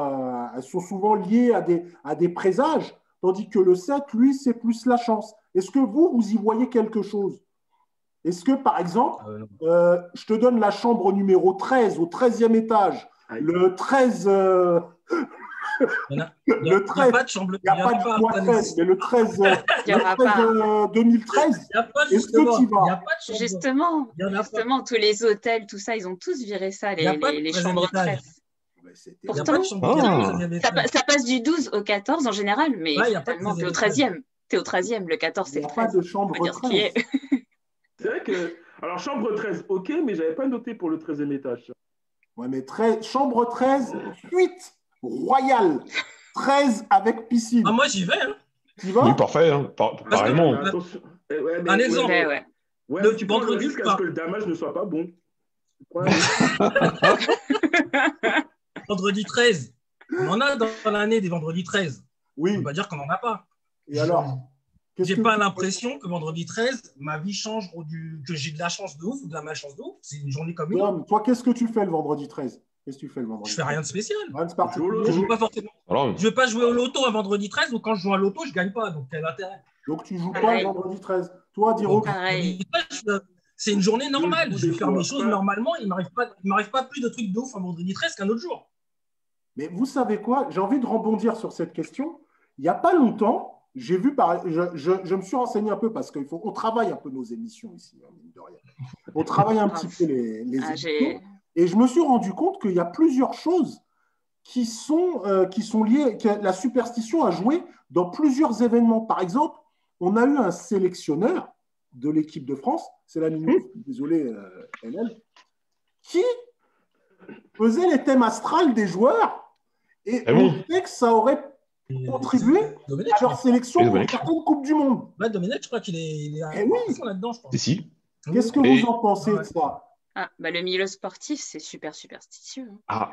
euh, sont souvent liés à des, à des présages, tandis que le 7, lui, c'est plus la chance. Est-ce que vous, vous y voyez quelque chose? Est-ce que, par exemple, ah euh, je te donne la chambre numéro 13 au 13e étage, le 13. Euh, le 13. Il n'y a pas de chambre. Il n'y a, pas de 13, mais le 13, le 13 2013. Est-ce que tu vas Justement, justement, tous les hôtels, tout ça, ils ont tous viré ça, les, les, les chambres 13. Pourtant, ça, ça, passe du 12 au 14 en général, mais ouais, finalement, tu es au 13e. Tu es au 13e, le 14, c'est le 13. Il n'y a pas de chambre 13. C'est vrai que. Alors, chambre 13, ok, mais je n'avais pas noté pour le 13e étage. Ouais, mais 13, chambre 13, suite royale. 13 avec piscine. Ah, moi, j'y vais. Hein. Tu vas? Oui, parfait. Hein. Par pareillement. Eh, Un exemple. Ouais, ouais. Ouais, tu prends le risque à ce que le damage ne soit pas bon. vendredi 13. On en a dans l'année des vendredis 13. Oui. On va dire qu'on n'en a pas. Et alors? J'ai pas l'impression que vendredi 13, ma vie change ou du... que j'ai de la chance de ouf ou de la malchance de ouf. C'est une journée comme une autre. Toi, qu'est-ce que tu fais le vendredi 13 Qu'est-ce que tu fais le vendredi Je fais rien de spécial. Rien de Je joue pas forcément. Alors, je vais pas jouer au loto un vendredi 13 ou quand je joue à loto, je gagne pas. Donc quel intérêt? Donc tu joues pas le vendredi 13 Toi, Diro C'est une journée normale. Je vais faire mes choses normalement. Il m'arrive pas, m'arrive pas plus de trucs de ouf un vendredi 13 qu'un autre jour. Mais vous savez quoi? J'ai envie de rebondir sur cette question. Il n'y a pas longtemps, j'ai vu, par, je, je, me suis renseigné un peu parce qu'on travaille un peu nos émissions ici, hein, mine de rien. On travaille un petit peu les, les ah, émissions. Et je me suis rendu compte qu'il y a plusieurs choses qui sont, euh, qui sont liées, que la superstition a joué dans plusieurs événements. Par exemple, on a eu un sélectionneur de l'équipe de France, c'est la minute, désolé, euh, qui faisait les thèmes astrales des joueurs. Et ah on sait que ça aurait contribuer à leur sélection pour certaines Coupes du Monde. Bah, Domenech, je crois qu'il est, il est eh oui. là-dedans, je pense. Si. Qu'est-ce que vous en pensez de ça ah, bah, Le milieu sportif, c'est super superstitieux. Hein. Ah,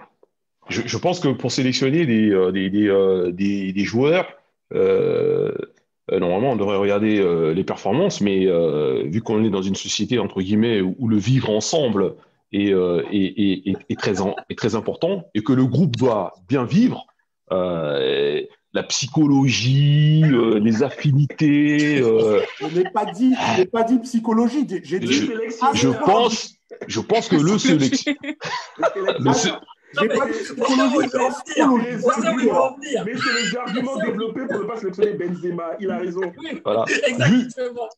je, je, pense que pour sélectionner des, euh, des, des, euh, des, des joueurs, euh, normalement, on devrait regarder les performances, mais vu qu'on est dans une société, entre guillemets, où, le vivre ensemble est, est, est, est, très, est très important et que le groupe doit bien vivre, la psychologie, euh, les affinités. Euh... Je n'ai pas dit, je pas dit psychologie. J'ai dit. Je, je pense, je pense que le sélection. J'ai pas dit Mais c'est les arguments développés pour ne pas sélectionner Benzema. Il a raison. Voilà. Exactement.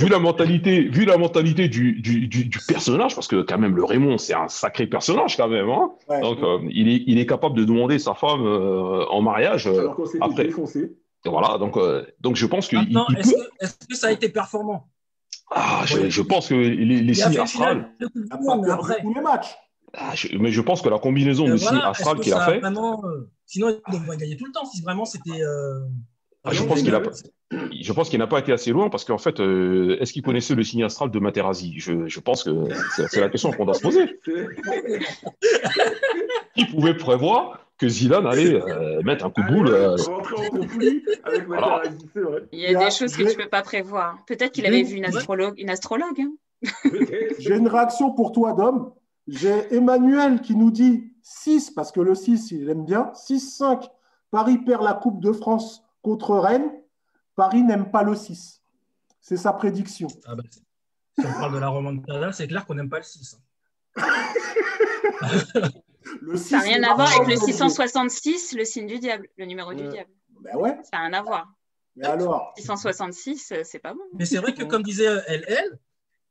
Vu, la mentalité, vu la mentalité du, du, du, personnage, parce que quand même le Raymond, c'est un sacré personnage quand même. Hein Donc euh, il, est, il est capable de demander sa femme euh, en mariage. Euh, Alors après. Défoncé. Voilà, donc, donc je pense que. est-ce que, est que ça a été performant? Ah, je, je, pense que les, les signes astrales. Tous les matchs. Ah, mais je pense que la combinaison de signe astral qu'il a fait. sinon, il devrait gagner tout le temps si vraiment c'était. Ah, je, pense qu'il a, je pense qu'il n'a pas été assez loin parce qu'en fait, euh, est-ce qu'il connaissait le signe astral de Materazzi? Je, je, pense que c'est la question qu'on doit se poser. Qui pouvait prévoir que Zidane allait euh, mettre un coup de boule euh, avec Materazzi, c'est vrai. Il y a des choses que tu ne peux pas prévoir. Peut-être qu'il avait vu une astrologue. Une astrologue hein. J'ai une réaction pour toi, Dom. J'ai Emmanuel qui nous dit 6, parce que le 6, il aime bien. 6-5. Paris perd la Coupe de France contre Rennes, Paris n'aime pas le 6. C'est sa prédiction. Ah bah, si on parle de la remontada, c'est clair qu'on n'aime pas le 6. le 6 ça n'a rien à voir avec le 666, le signe du diable, le numéro du diable. Ben ouais. Ça n'a rien à voir. Mais alors? 666, c'est pas bon. Mais c'est vrai que, comme disait LL,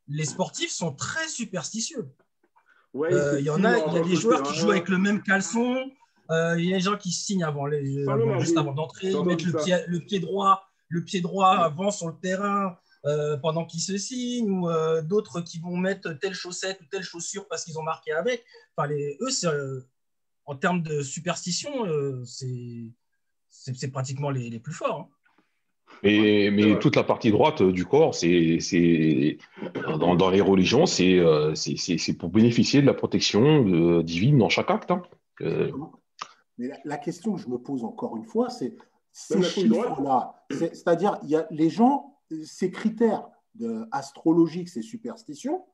les sportifs sont très superstitieux. Euh, il y en a, il y a des joueurs qui jouent avec le même caleçon, euh, il y a des gens qui signent avant les, juste avant d'entrer, ils mettent le pied, le pied, droit, le pied droit avant sur le terrain euh, pendant qu'ils se signent, ou euh, d'autres qui vont mettre telle chaussette ou telle chaussure parce qu'ils ont marqué avec. Enfin, les, eux, en termes de superstition, c'est pratiquement les, les, plus forts. Hein. Mais, mais toute la partie droite du corps, c'est dans, dans, les religions, c'est pour bénéficier de la protection divine dans chaque acte. Hein. Mais la, question que je me pose encore une fois, c'est ces chiffres-là, c'est-à-dire il y a les gens, ces critères de, astrologiques, ces superstitions,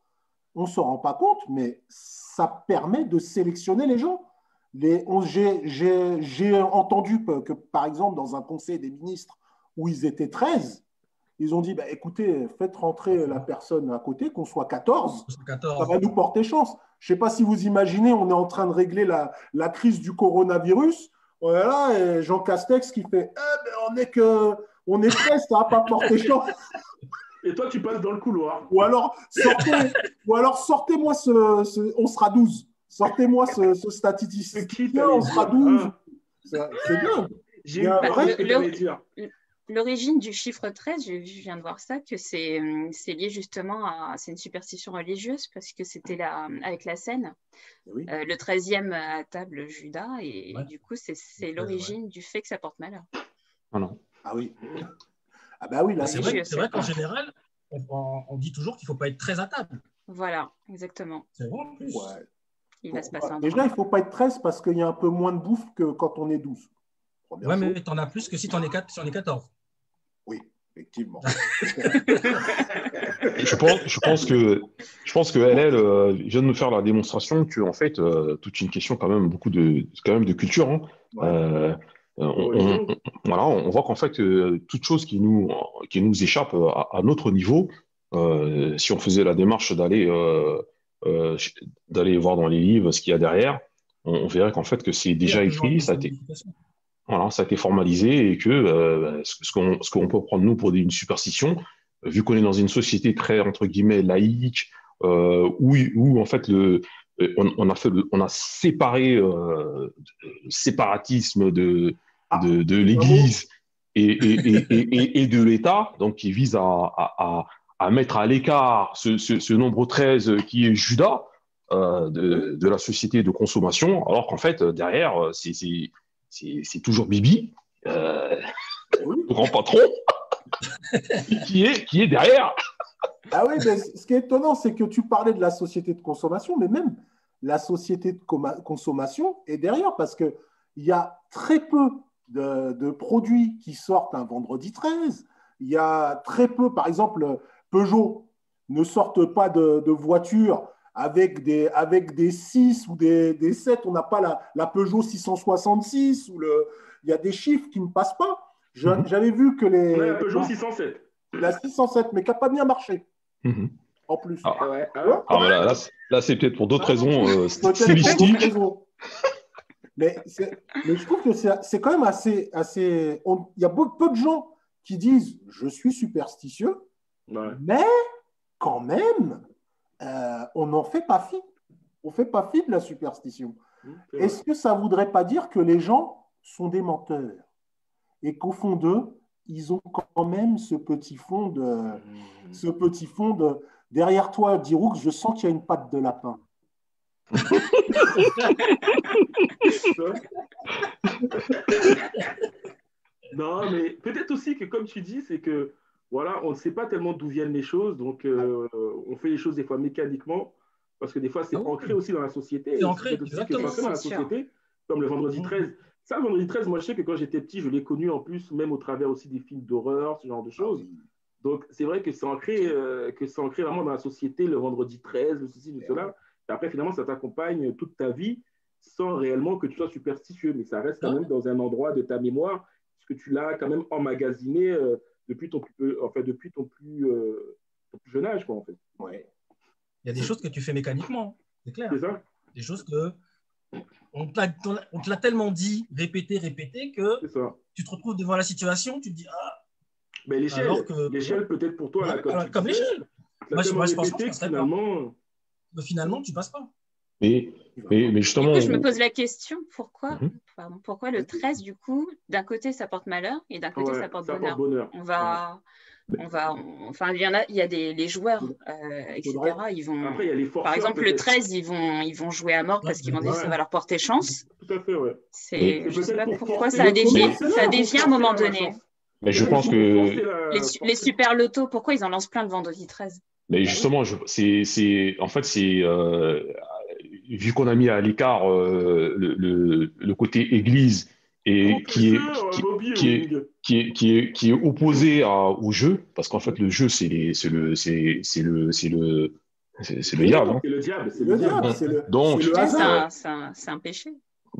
on ne se rend pas compte, mais ça permet de sélectionner les gens. J'ai entendu que, par exemple, dans un conseil des ministres où ils étaient 13, ils ont dit bah, écoutez, faites rentrer la personne à côté, qu'on soit 14, ça va nous porter chance. Je ne sais pas si vous imaginez, on est en train de régler la, la crise du coronavirus. Voilà, et Jean Castex qui fait eh ben, on est que on est prêt, ça va pas porter chance. Et toi, tu passes dans le couloir. Ou alors, sortez, ou alors sortez-moi ce, On sera 12. Sortez-moi ce, ce statistique. On sera 12. C'est bien. J'ai un vrai L'origine du chiffre 13, je, viens de voir ça, que c'est lié justement à. C'est une superstition religieuse parce que c'était avec la scène. Euh, le 13e à table Judas, et, du coup, c'est l'origine du fait que ça porte malheur. Ah non. Ah oui. Ah bah oui, là, c'est vrai, vrai qu'en général, on, dit toujours qu'il ne faut pas être très à table. Voilà, exactement. C'est vrai en plus. Il va se passer un Déjà, il ne faut pas être 13 parce qu'il y a un peu moins de bouffe que quand on est 12. Ouais, mais tu en as plus que si tu en es 14 effectivement. je, pense, je, pense, que, je pense que LL euh, vient de nous faire la démonstration que, en fait, euh, toute une question quand même beaucoup de, quand même de culture. Hein. Euh, on, voilà, on voit qu'en fait, toute chose qui nous, qui nous échappe à, notre niveau, si on faisait la démarche d'aller d'aller voir dans les livres ce qu'il y a derrière, on, verrait qu'en fait que c'est déjà écrit, ça a été, voilà, ça a été formalisé et que euh, ce qu'on peut prendre nous pour une superstition, vu qu'on est dans une société très entre guillemets laïque, euh, où, où en fait le euh, on, a fait on a séparé euh, le séparatisme de ah. de, de l'Église et, et, et, et, de l'État, donc qui vise à, à, à mettre à l'écart ce, ce, ce, nombre 13 qui est Judas euh, de, de la société de consommation, alors qu'en fait derrière c'est c'est toujours Bibi, euh, le grand patron, qui, est, qui est derrière. Ah oui, mais ce qui est étonnant, c'est que tu parlais de la société de consommation, mais même la société de consommation est derrière parce qu'il y a très peu de, produits qui sortent un vendredi 13. Il y a très peu, par exemple, Peugeot ne sortent pas de, de voitures avec des, avec des 6 ou des, des 7, on n'a pas la, la, Peugeot 666, ou le, il y a des chiffres qui ne passent pas. Mhm. J'avais vu que les. la Peugeot 607. La 607, mais qui n'a pas bien marché. Mhm. En plus. Ah, ouais. ah, ah là, là c'est peut-être pour d'autres raisons euh, stylistiques. Mais, mais, je trouve que c'est quand même assez. assez il y a beaucoup, peu de gens qui disent je suis superstitieux, mais quand même, euh, on n'en fait pas fi. On ne fait pas fi de la superstition. Mmh, Est-ce que ça ne voudrait pas dire que les gens sont des menteurs et qu'au fond d'eux, ils ont quand même ce petit fond de. Mmh. Ce petit fond de derrière toi, Diroux, je sens qu'il y a une patte de lapin. non, mais peut-être aussi que, comme tu dis, c'est que voilà, on ne sait pas tellement d'où viennent les choses, donc euh, on fait les choses des fois mécaniquement, parce que des fois, c'est ah ancré aussi dans la société. C'est ancré, aussi exactement. dans la société, comme le vendredi 13. Ça, le vendredi 13, moi, je sais que quand j'étais petit, je l'ai connu en plus, même au travers aussi des films d'horreur, ce genre de choses. Donc, c'est vrai que c'est ancré, euh, que c'est ancré vraiment dans la société, le vendredi 13, le ceci, le cela. Et après, finalement, ça t'accompagne toute ta vie sans réellement que tu sois superstitieux. Mais ça reste quand même dans un endroit de ta mémoire, puisque tu l'as quand même emmagasiné euh, depuis, ton plus, enfin, depuis ton, plus, euh, ton plus jeune âge, quoi, en fait. Ouais. Il y a des choses que tu fais mécaniquement, c'est clair. C'est ça. Des choses que on te l'a tellement dit, répété, répété, que tu te retrouves devant la situation, tu te dis Ah. Mais l'échelle, l'échelle peut-être pour toi, comme l'échelle. Moi, je, moi, je pense que finalement... Mais finalement, tu passes pas. Mais, justement. Du coup, je me pose la question pourquoi, mhm. pardon, pourquoi le 13, du coup, d'un côté, ça porte malheur et d'un côté, ça, porte, bonheur? On va. On va, enfin, il y en a, il y a des les joueurs, euh, etc. Ils vont, Après, il y a les par exemple, le 13, ils vont, ils vont jouer à mort parce qu'ils vont dire que ça va leur porter chance. Tout à fait, ouais. C'est, je sais pas pourquoi ça a dévié, ça à un moment donné. Mais je pense que les, les super lotos, pourquoi ils en lancent plein le vendredi 13 Mais justement, c'est, c'est, en fait, c'est euh, vu qu'on a mis à l'écart euh, le, le, le, côté église et qui est, qui, est, qui, est, qui, est, qui est opposé à, au jeu, parce qu'en fait, le jeu, c'est le, c'est le, c'est le, c'est le, c'est le diable. Hein. C'est le diable, c'est le diable. Donc, c'est un, un, péché.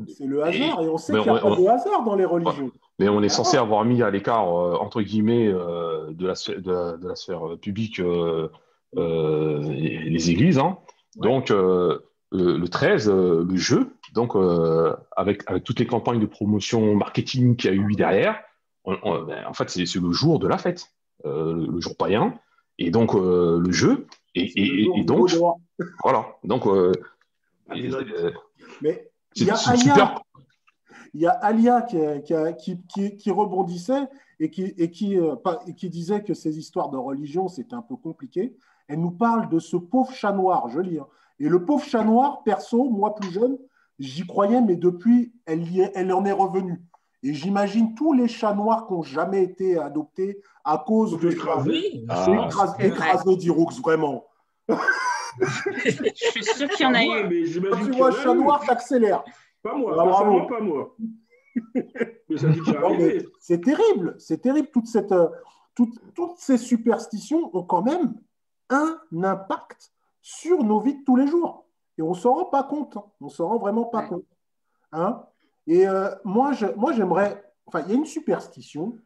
C'est le hasard, et on sait qu'il n'y a pas de hasard dans les religions. Mais on est censé avoir mis à l'écart, euh, entre guillemets, euh, de, la, de, la, de, la, sphère publique euh, les églises. Hein. Donc, le 13, le jeu, donc, euh, avec, avec toutes les campagnes de promotion marketing qu'il y a eu derrière, ben, en fait, c'est le jour de la fête, euh, le jour païen, et donc euh, le jeu, et, et, donc, voilà. Donc, mais il y a Alia, il y a Alia qui, qui, qui, rebondissait et qui, et qui, qui disait que ces histoires de religion, c'était un peu compliqué. Elle nous parle de ce pauvre chat noir, je lis. Hein. Et le pauvre chat noir, perso, moi plus jeune, J'y croyais, mais depuis, elle, y est, elle en est revenue. Et j'imagine tous les chats noirs qui n'ont jamais été adoptés à cause de écrasés. Ah, écrasé d'Iroux, vraiment. Je suis sûr qu'il y en a eu. Quand tu vois un chat noir, t'accélères. Pas moi, ah, pas moi. c'est terrible, c'est terrible. Toute cette, euh, toutes ces superstitions ont quand même un impact sur nos vies de tous les jours. Et on ne s'en rend pas compte. Hein. On ne s'en rend vraiment pas compte. Hein et euh, moi, je, moi, j'aimerais. Enfin, il y a une superstition.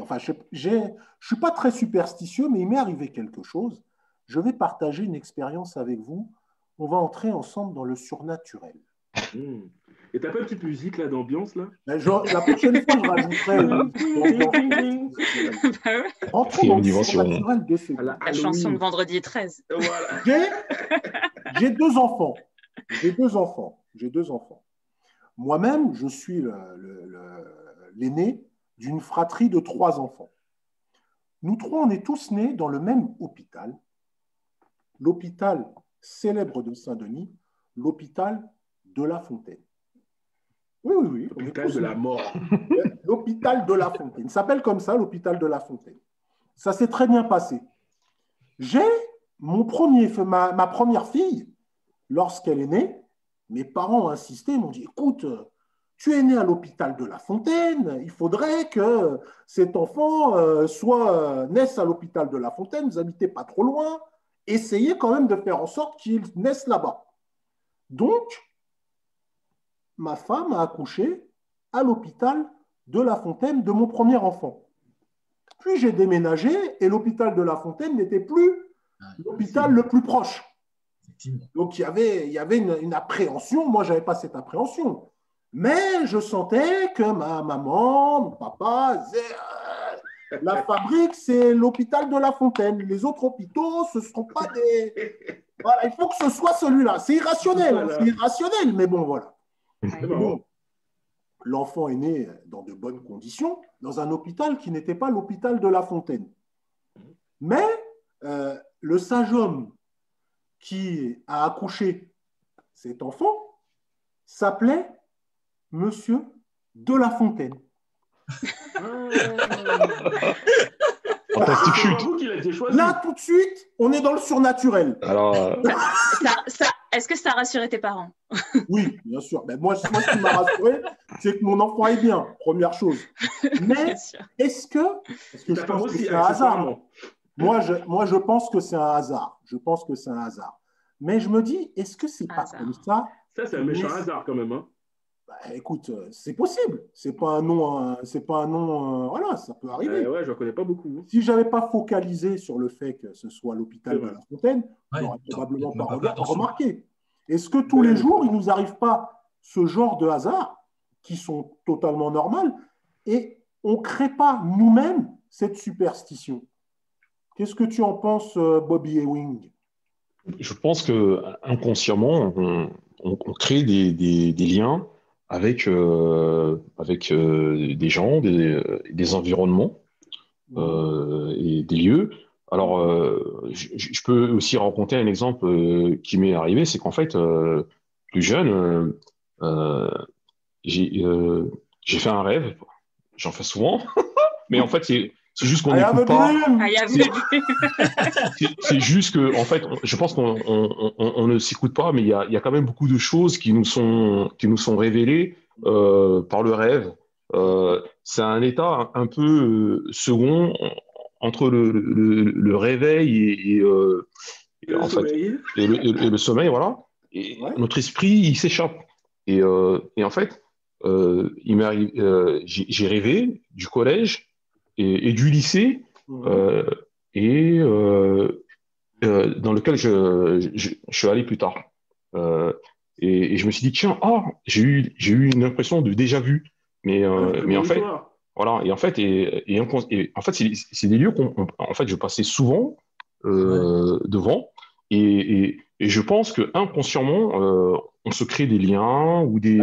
Enfin, je ne suis pas très superstitieux, mais il m'est arrivé quelque chose. Je vais partager une expérience avec vous. On va entrer ensemble dans le surnaturel. Mmh. Et t'as pas une petite musique là d'ambiance là? Ben, La prochaine fois, je rajouterai une Entrons dans le de La, la chanson de vendredi 13. Voilà. J'ai deux enfants. J'ai deux enfants. J'ai deux enfants. Moi-même, je suis l'aîné d'une fratrie de trois enfants. Nous trois, on est tous nés dans le même hôpital, l'hôpital célèbre de Saint-Denis, l'hôpital de La Fontaine. Oui, oui, oui. L'hôpital de la mort. L'hôpital de La Fontaine. Il s'appelle comme ça, l'hôpital de La Fontaine. Ça s'est très bien passé. J'ai mon premier, ma, ma première fille, lorsqu'elle est née, mes parents ont insisté, ils m'ont dit, écoute, tu es né à l'hôpital de La Fontaine, il faudrait que cet enfant euh, soit euh, naisse à l'hôpital de La Fontaine, vous habitez pas trop loin, essayez quand même de faire en sorte qu'il naisse là-bas. Donc, ma femme a accouché à l'hôpital de La Fontaine de mon premier enfant. Puis j'ai déménagé et l'hôpital de La Fontaine n'était plus ah, l'hôpital le plus proche. Donc il y avait, il y avait une, appréhension. Moi, je n'avais pas cette appréhension. Mais je sentais que ma maman, mon papa La fabrique, c'est l'hôpital de La Fontaine. Les autres hôpitaux, ce ne sont pas des. Voilà, il faut que ce soit celui-là. C'est irrationnel. C'est irrationnel, mais bon, voilà. L'enfant est né dans de bonnes conditions, dans un hôpital qui n'était pas l'hôpital de La Fontaine. Mais euh, le sage homme qui a accouché cet enfant s'appelait Monsieur de La Fontaine. Là, tout de suite, on est dans le surnaturel. Alors, euh, est-ce que ça a rassuré tes parents? Oui, bien sûr. Mais moi, moi, ce qui m'a rassuré, c'est que mon enfant est bien, première chose. Mais est-ce que, est-ce que je pense que c'est un hasard? moi je, moi, je pense que c'est un hasard. Je pense que c'est un hasard. Mais je me dis, est-ce que c'est pas comme ça? Ça, c'est un méchant hasard quand même. Hein. Bah, écoute, euh, c'est possible. C'est pas un nom, c'est pas un nom. Euh, voilà, ça peut arriver. ouais, je connais pas beaucoup. Si j'avais pas focalisé sur le fait que ce soit l'hôpital de la Fontaine, ouais, j'aurais probablement pas remarqué. Est-ce que tous les jours, il nous arrive pas ce genre de hasard qui sont totalement normales et on crée pas nous-mêmes cette superstition? Qu'est-ce que tu en penses, euh, Bobby Ewing? Je pense que inconsciemment, on, crée des, liens avec, euh, avec euh, des gens, des, environnements et des lieux. Alors, je, peux aussi raconter un exemple qui m'est arrivé, c'est qu'en fait, plus jeune, j'ai fait un rêve, j'en fais souvent, mais en fait, c'est juste qu'on n'écoute pas. C'est juste que, en fait, je pense qu'on ne s'écoute pas, mais il y a, quand même beaucoup de choses qui nous sont, qui nous sont révélées euh, par le rêve. Euh, c'est un état un, peu euh, second entre le, réveil et, en fait, et, le, sommeil, voilà. Et notre esprit, il s'échappe. Et, en fait, j'ai rêvé du collège et, du lycée euh, et euh, euh, dans lequel je, je, suis allé plus tard. Et, je me suis dit tiens ah j'ai eu j'ai eu une impression de déjà vu. Mais mais en fait voilà et en fait et, et, en fait c'est des lieux qu'on en fait je passais souvent devant. Et, je pense que inconsciemment on se crée des liens ou des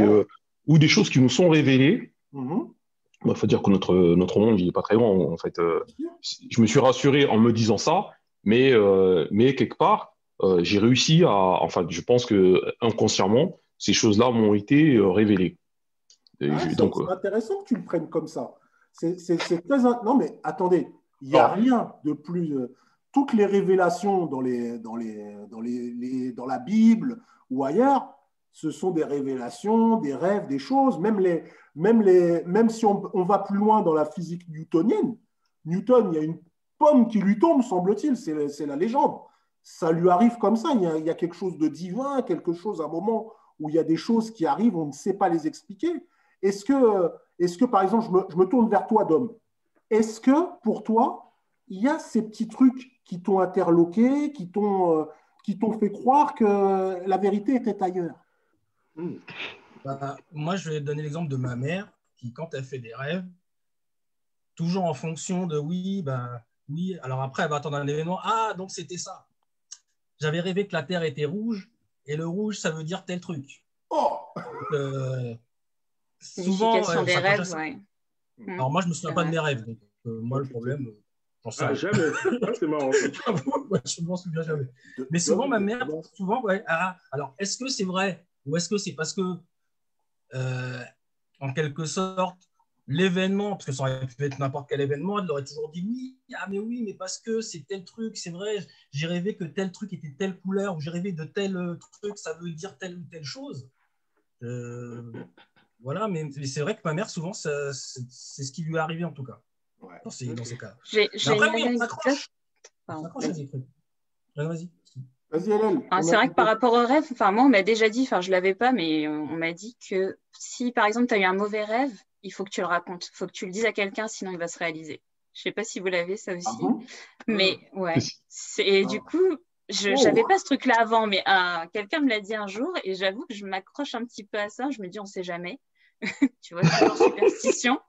ou des choses qui nous sont révélées. Mm-hmm. Il bah, faut dire que notre, notre monde, il n'est pas très grand. En fait, euh, je me suis rassuré en me disant ça, mais, euh, mais quelque part, euh, j'ai réussi à. Enfin, je pense que inconsciemment, ces choses-là m'ont été révélées. Ah, c'est intéressant que tu le prennes comme ça. C'est très. Non, mais attendez, il n'y a ah. rien de plus. Toutes les révélations dans, les, dans, les, dans, les, dans la Bible ou ailleurs, ce sont des révélations, des rêves, des choses. Même, les, même, les, même si on, va plus loin dans la physique newtonienne, Newton, il y a une pomme qui lui tombe, semble-t-il, c'est la légende. Ça lui arrive comme ça, il y, a, quelque chose de divin, quelque chose, un moment où il y a des choses qui arrivent, on ne sait pas les expliquer. Est-ce que, est que, par exemple, je me, je me tourne vers toi, Dom, est-ce que pour toi, il y a ces petits trucs qui t'ont interloqué, qui t'ont euh, fait croire que la vérité était ailleurs? Hmm. Bah, moi, je vais donner l'exemple de ma mère qui, quand elle fait des rêves, toujours en fonction de oui, bah, oui, alors après, elle va attendre un événement. Ah, donc c'était ça. J'avais rêvé que la Terre était rouge et le rouge, ça veut dire tel truc. Oh euh, souvent, euh, des rêves, ouais. Hmm. Alors moi, je ne me souviens pas de mes rêves. Donc, euh, moi, le problème, j'en sais ah, jamais. Ah, c'est marrant. je ne m'en souviens jamais. Mais souvent, ma mère, souvent, ouais. Ah, alors, est-ce que c'est vrai ou est-ce que c'est parce que, euh, en quelque sorte, l'événement, parce que ça aurait pu être n'importe quel événement, elle aurait toujours dit oui, ah mais oui, mais parce que c'est tel truc, c'est vrai, j'ai rêvé que tel truc était telle couleur, ou j'ai rêvé de tel truc, ça veut dire telle ou telle chose. Euh, voilà, mais, c'est vrai que ma mère, souvent, c'est ce qui lui est arrivé en tout cas. Ouais. Dans, ces, dans ces cas. J'ai, après, oui, on s'accroche. Vas-y. Ah, c'est vrai que par rapport au rêve, enfin, moi, on m'a déjà dit, enfin, je ne l'avais pas, mais on m'a dit que si, par exemple, tu as eu un mauvais rêve, il faut que tu le racontes. Il faut que tu le dises à quelqu'un, sinon il va se réaliser. Je ne sais pas si vous l'avez, ça aussi. Ah mais ouais. Et du coup, je n'avais oh. pas ce truc-là avant, mais euh, quelqu'un me l'a dit un jour et j'avoue que je m'accroche un petit peu à ça. Je me dis, on ne sait jamais. tu vois, c'est une superstition.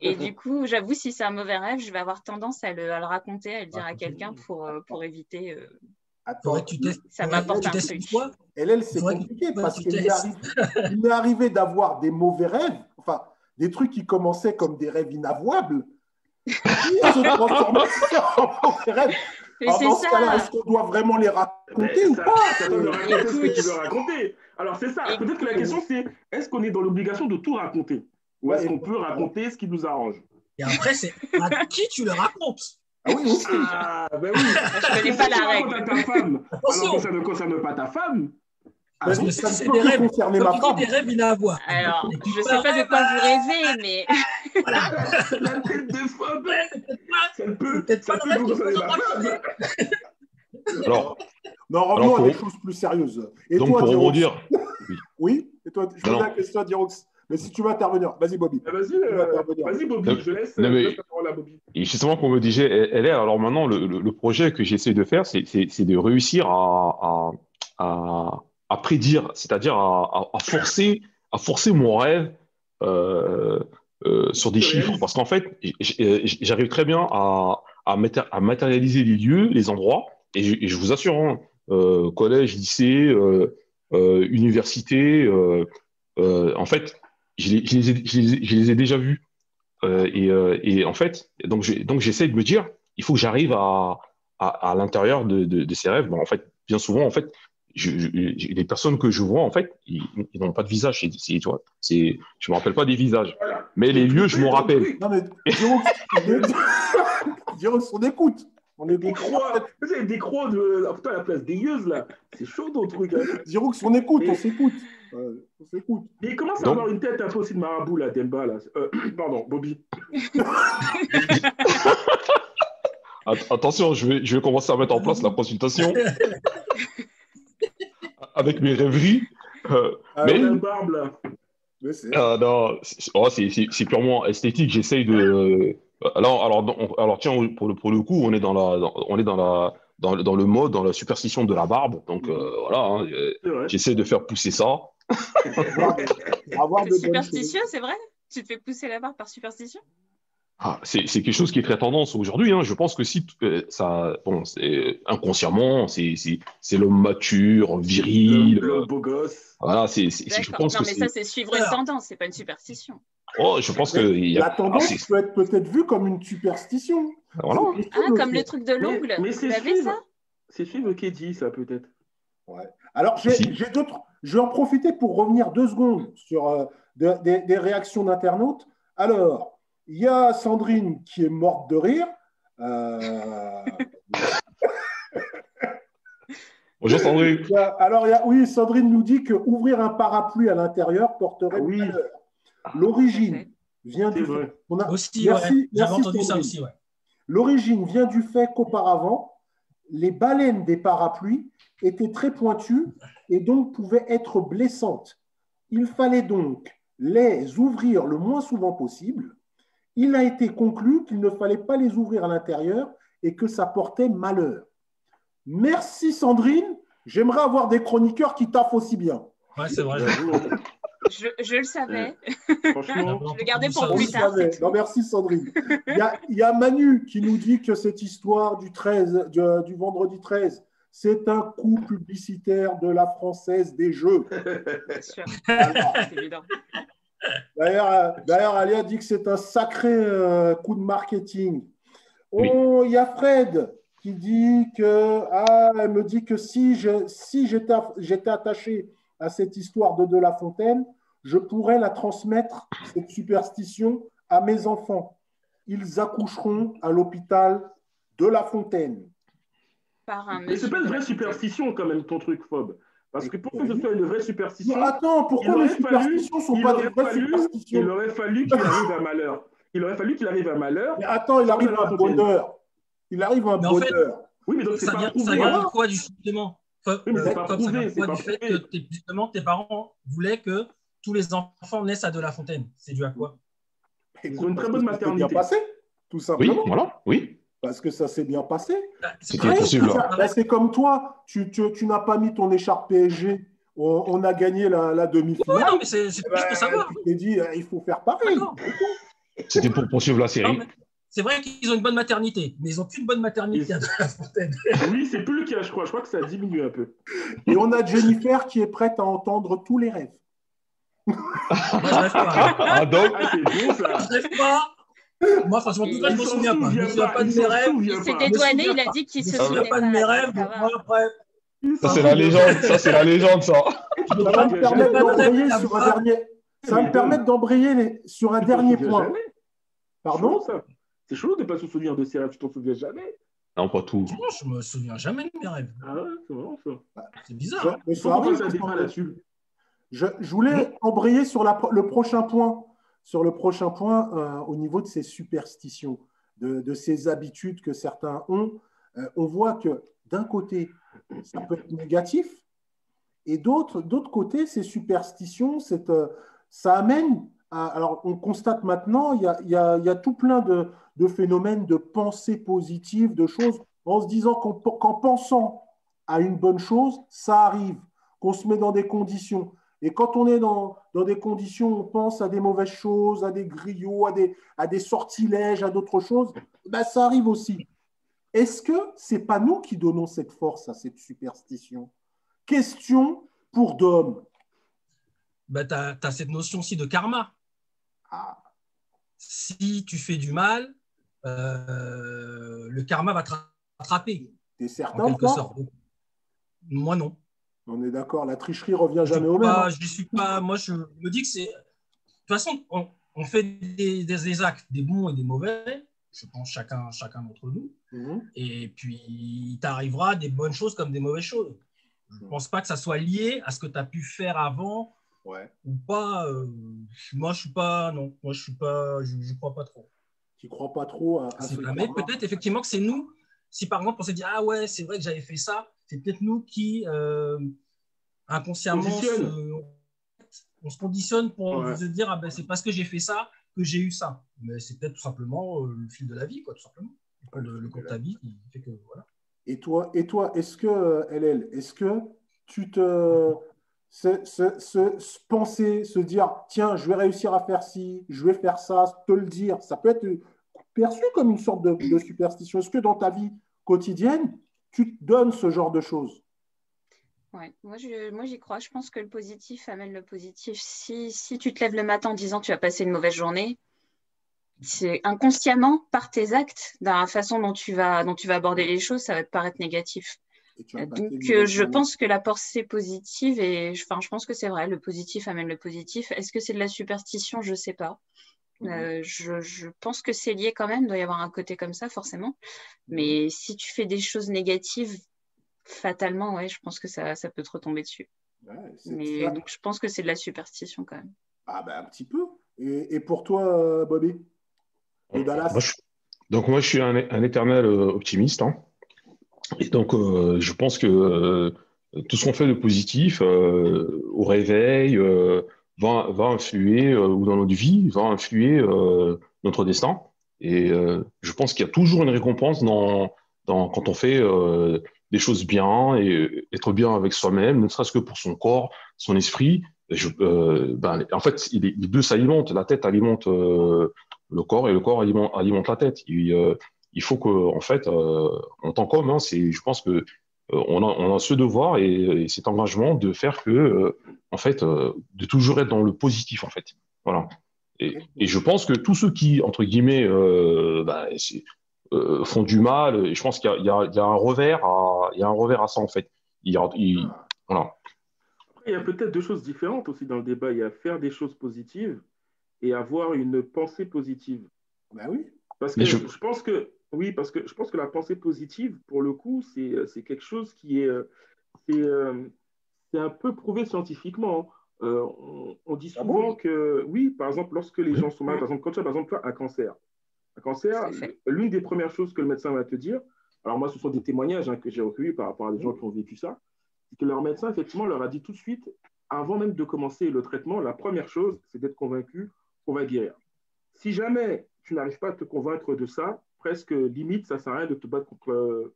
Et du coup, j'avoue, si c'est un mauvais rêve, je vais avoir tendance à le, raconter, à le dire à quelqu'un pour, euh, pour éviter. Euh, Attends, ça m'apporte un truc. Elle, elle c'est compliqué parce qu'il m'est arrivé, d'avoir des mauvais rêves, enfin, des trucs qui commençaient comme des rêves inavouables, qui se transformaient en mauvais rêves. dans ce cas-là, est-ce qu'on doit vraiment les raconter ou pas? raconter ce raconter? Alors c'est ça. Peut-être que la question c'est est-ce qu'on est dans l'obligation de tout raconter? Ou est-ce qu'on peut raconter ce qui nous arrange? Et après, c'est à qui tu le racontes? Ah oui, aussi. Ah, ben oui. Je connais pas la règle. à ta femme, Attention. alors que ça ne concerne pas ta femme. Ah, Parce bon, que Si ça ne c'est des rêves, ma femme. des rêves. Alors, je peux sais pas de quoi vous rêvez, mais la tête de phobe, ça ne peut, Peut-être ça pas peut dans vous concerner la ma femme. Alors, Non, revenons à des choses plus sérieuses. Et donc toi, pour Dirox rebondir, Oui Et toi, je pose la question à Dirox. Mais si tu veux intervenir, vas-y, Bobby. Ah, Vas-y, veux euh, intervenir. vas-y Bobby, Non, je laisse, non, mais- je laisse la parole à Bobby. Et justement, comme me disait LR, alors maintenant, le, le- le projet que j'essaie de faire, c'est c'est- c'est de réussir à, à, à, à prédire, c'est-à-dire à, à- à forcer, à forcer mon rêve euh, euh, sur des chiffres. Parce qu'en fait, j'arrive très bien à, à, maté- à matérialiser les lieux, les endroits, et je, et je vous assure, hein, euh, collège, lycée, euh, euh, université, euh, euh, en fait, je les, je les ai, je les ai- je les ai déjà vus. Euh, et, euh, et en fait, donc j'essaie de me dire, il faut que j'arrive à, à, à l'intérieur de, de, de ces rêves. Bon, en fait, bien souvent, en fait, je, je- j'ai- les personnes que je vois, en fait, ils, ils n'ont pas de visage. Tu vois, je me rappelle pas des visages, Voilà. mais les lieux, je m'en rappelle. Non, mais Dirox, Dirox, on écoute. On Des écoute. croix, vous savez, des croix de, oh, putain, à la place des yeux, là. C'est chaud ton truc. Hein. On écoute, Mais- on s'écoute. Euh, on s'écoute. Mais il commence à Donc- avoir une tête un peu aussi de marabout, là, Demba, là? Euh, pardon, Bobby. Att- Attention, je vais, je vais commencer à mettre en place la consultation avec mes rêveries. Euh, Ah Mais- La barbe, là. mais c'est- Ah, non, c'est oh, c'est- c'est- c'est purement esthétique. J'essaye de. Euh, Alors, alors, on- alors, tiens, pour le, pour le coup, on est dans la, dans- on est dans la, dans, dans le mode, dans la superstition de la barbe. Donc euh, voilà, hein, euh, j'essaie de faire pousser ça. avoir, avoir superstitieux, c'est vrai? Tu te fais pousser la barbe par superstition? Ah, c'est c'est quelque chose qui est très tendance aujourd'hui. hein. Je pense que si euh, ça, bon, c'est inconsciemment, c'est c'est- c'est l'homme mature, viril. Le, le beau gosse. Voilà, c'est, c'est- c'est- je pense Non, que mais c'est. ça, c'est suivre une tendance, c'est pas une superstition. Oh, je pense que La a. tendance ah, peut être peut-être vue comme une superstition. voilà. C'est Ah, comme le truc de l'ongle mais Vous avez suivre. ça? C'est suivre qui dit ça, peut-être. Alors, j'ai Si. j'ai d'autres. Je vais en profiter pour revenir deux secondes sur euh, de- des- des réactions d'internautes. Alors, il y a Sandrine qui est morte de rire. Euh, Bonjour Sandrine. il y a- alors, il y a- oui, Sandrine nous dit que ouvrir un parapluie à l'intérieur porterait Ah oui. malheur. L'origine vient C'est du vrai. fait. on a- Aussi, Merci, ouais. J'avais merci, entendu ça Sandrine. aussi, ouais. L'origine vient du fait qu'auparavant, les baleines des parapluies étaient très pointues et donc pouvaient être blessantes. Il fallait donc les ouvrir le moins souvent possible. Il a été conclu qu'il ne fallait pas les ouvrir à l'intérieur et que ça portait malheur. Merci Sandrine. J'aimerais avoir des chroniqueurs qui taffent aussi bien. Ouais, c'est vrai. J'avoue, Je, je le savais. Franchement, Je le gardais pour plus tard. Non, merci Sandrine. Il y, a, il y a Manu qui nous dit que cette histoire du, 13, du, du vendredi 13, c'est un coup publicitaire de la française des jeux. Bien sûr. Alors, C'est évident. D'ailleurs, euh, d'ailleurs, Alia dit que c'est un sacré euh, coup de marketing. Oui. Oh, Il y a Fred qui dit que, ah, elle me dit que si je, si j'étais, j'étais attaché à cette histoire de De La Fontaine, je pourrais la transmettre, cette superstition, à mes enfants. Ils accoucheront à l'hôpital De La Fontaine. Par un mais c'est monsieur pas une vraie superstition, quand même, ton truc, Phobe. Parce que pour que ce soit une vraie superstition, Non, attends, pourquoi il les aurait fallu- superstitions ne sont pas des vraies fallu- superstitions il aurait fallu qu'il arrive un malheur. Il aurait fallu qu'il arrive un malheur. Mais attends, il arrive La un bonheur. Il arrive un en fait, bonheur. Oui, mais donc c'est Ça pas vient, ça prouvé. vient hein. de quoi, du justement Oui, mais c'est pas comme prouvé, ça vient de c'est quoi pas du fait que tes- justement tes parents voulaient que tous les enfants naissent à De La Fontaine. C'est dû à quoi? Ils ont une très bonne maternité. passé, tout Oui, simplement. voilà, oui. Parce que ça s'est bien passé. C'est possible. ça- Ben, c'est comme toi, tu, tu- tu n'as pas mis ton écharpe PSG. On, on a gagné la, la Ouais, demi-finale. non, mais c'est c'est juste pour savoir. tu t'es dit, euh, il faut faire pareil. D'accord. C'était pour poursuivre la série. C'est vrai qu'ils ont une bonne maternité, mais ils n'ont qu'une bonne maternité à La Fontaine. Oui, c'est plus le cas, je crois. Je crois que ça diminue un peu. Et on a Jennifer qui est prête à entendre tous les rêves. Moi, je rêve pas. Ah, donc, Ah, c'est bon, ça. Je rêve pas. Moi, franchement, en tout cas, je Il me souviens pas. Je me souvient souviens pas, de mes rêves. Il s'est me dédouané, il a dit qu'il Je se me souviens souvenait pas de mes rêves. ça donc va. moi, après, Ça, c'est la légende, ça, c'est la légende, ça. Ça va me permettre d'embrayer sur un dernier, ça va me permettre d'embrayer sur un dernier point. Pardon C'est chaud de ne pas se souvenir de ces rêves, tu t'en souviens jamais Non, pas tout. Non, je me souviens jamais de mes rêves. Ah ouais, c'est vraiment ça. C'est bizarre. Je, je, je, voulais embrayer sur la, le prochain point, sur le prochain point euh, au niveau de ces superstitions, de, ces habitudes que certains ont. Euh, on voit que d'un côté, ça peut être négatif, et d'autre côté, ces superstitions, euh, ça amène alors, on constate maintenant, il y a, y a, y a tout plein de, de, phénomènes de pensée positive, de choses, en se disant qu'en pensant à une bonne chose, ça arrive, qu'on se met dans des conditions. Et quand on est dans, dans, des conditions, on pense à des mauvaises choses, à des griots, à des, à des sortilèges, à d'autres choses, ben ça arrive aussi. Est-ce que ce n'est pas nous qui donnons cette force à cette superstition? Question pour Dom. Ben, tu as, as, cette notion aussi de karma. Si tu fais du mal, euh, le karma va te rattraper. T'es certain en quelque sorte. Moi, non. On est d'accord, la tricherie revient jamais au même. Hein. Je suis pas. Moi, je me dis que c'est. De toute façon, on, fait des, des, actes, des bons et des mauvais. Je pense chacun, chacun d'entre nous. Mhm. Et puis, il t'arrivera des bonnes choses comme des mauvaises choses. Je ne pense pas que ça soit lié à ce que tu as pu faire avant ouais. ou pas. Euh, moi, je suis pas. Non, moi, je suis pas. Je, je crois pas trop. Tu crois pas trop à, à Mais peut-être effectivement que c'est nous. Si par exemple on s'est dit ah ouais c'est vrai que j'avais fait ça, c'est peut-être nous qui euh, inconsciemment se, on se conditionne pour se dire ah ben c'est parce que j'ai fait ça que j'ai eu ça. Mais c'est peut-être tout simplement euh, le fil de la vie quoi tout simplement. Le, le cours de ta vie qui fait que voilà. Et toi, et toi, est-ce que LL, est-ce que tu te se, penser, se dire, tiens, je vais réussir à faire ci, je vais faire ça, te le dire, ça peut être perçu comme une sorte de, superstition. Est-ce que dans ta vie quotidienne, tu te donnes ce genre de choses Ouais, moi, moi j'y crois. Je pense que le positif amène le positif. Si, si tu te lèves le matin en disant tu vas passer une mauvaise journée, c'est inconsciemment par tes actes, dans la façon dont tu vas dont tu vas aborder les choses, ça va te paraître négatif. Donc, je pense que la pensée positive, et enfin, je pense que c'est vrai, le positif amène le positif. Est-ce que c'est de la superstition? Je ne sais pas. Euh, je, je, pense que c'est lié quand même, il doit y avoir un côté comme ça, forcément. Mais si tu fais des choses négatives, fatalement, ouais, je pense que ça, ça peut te retomber dessus. Mais donc, je pense que c'est de la superstition quand même. Ah, ben un petit peu. Et, et pour toi, Bobby Donc, moi, je suis un, un éternel euh, optimiste. Hein. Et donc, euh, je pense que euh, tout ce qu'on fait de positif euh, au réveil va, va, influer, ou dans notre vie, va influer notre destin. Et je pense qu'il y a toujours une récompense dans, dans quand on fait des choses bien et être bien avec soi-même, ne serait-ce que pour son corps, son esprit. Je, ben, en fait, les deux s'alimentent. La tête alimente le corps et le corps alimente, la tête. Il, il faut que, en fait, euh, en tant qu'homme, hein, je pense que euh, on, a, on, a, ce devoir et, cet engagement de faire que, euh, en fait, de toujours être dans le positif, en fait. Voilà. Et, et je pense que tous ceux qui, entre guillemets, bah, font du mal, et je pense qu'il y, y, y a, un revers à, il y a un revers à ça, en fait. Il, il, voilà. Après, il y a peut-être deux choses différentes aussi dans le débat. Il y a faire des choses positives et avoir une pensée positive. Ben oui. Parce que je... je pense que oui, parce que je pense que la pensée positive, pour le coup, c'est euh, quelque chose qui est, euh, euh, c'est un peu prouvé scientifiquement. on, dit ah souvent que, oui, par exemple, lorsque les gens sont malades, par exemple, quand tu as par exemple un cancer, un cancer, l'une des premières choses que le médecin va te dire, alors moi, ce sont des témoignages hein, que j'ai recueillis par rapport à des gens qui ont vécu ça, c'est que leur médecin, effectivement, leur a dit tout de suite, avant même de commencer le traitement, la première chose, c'est d'être convaincu qu'on va guérir. Si jamais tu n'arrives pas à te convaincre de ça, presque limite, ça ne sert à rien de te battre contre,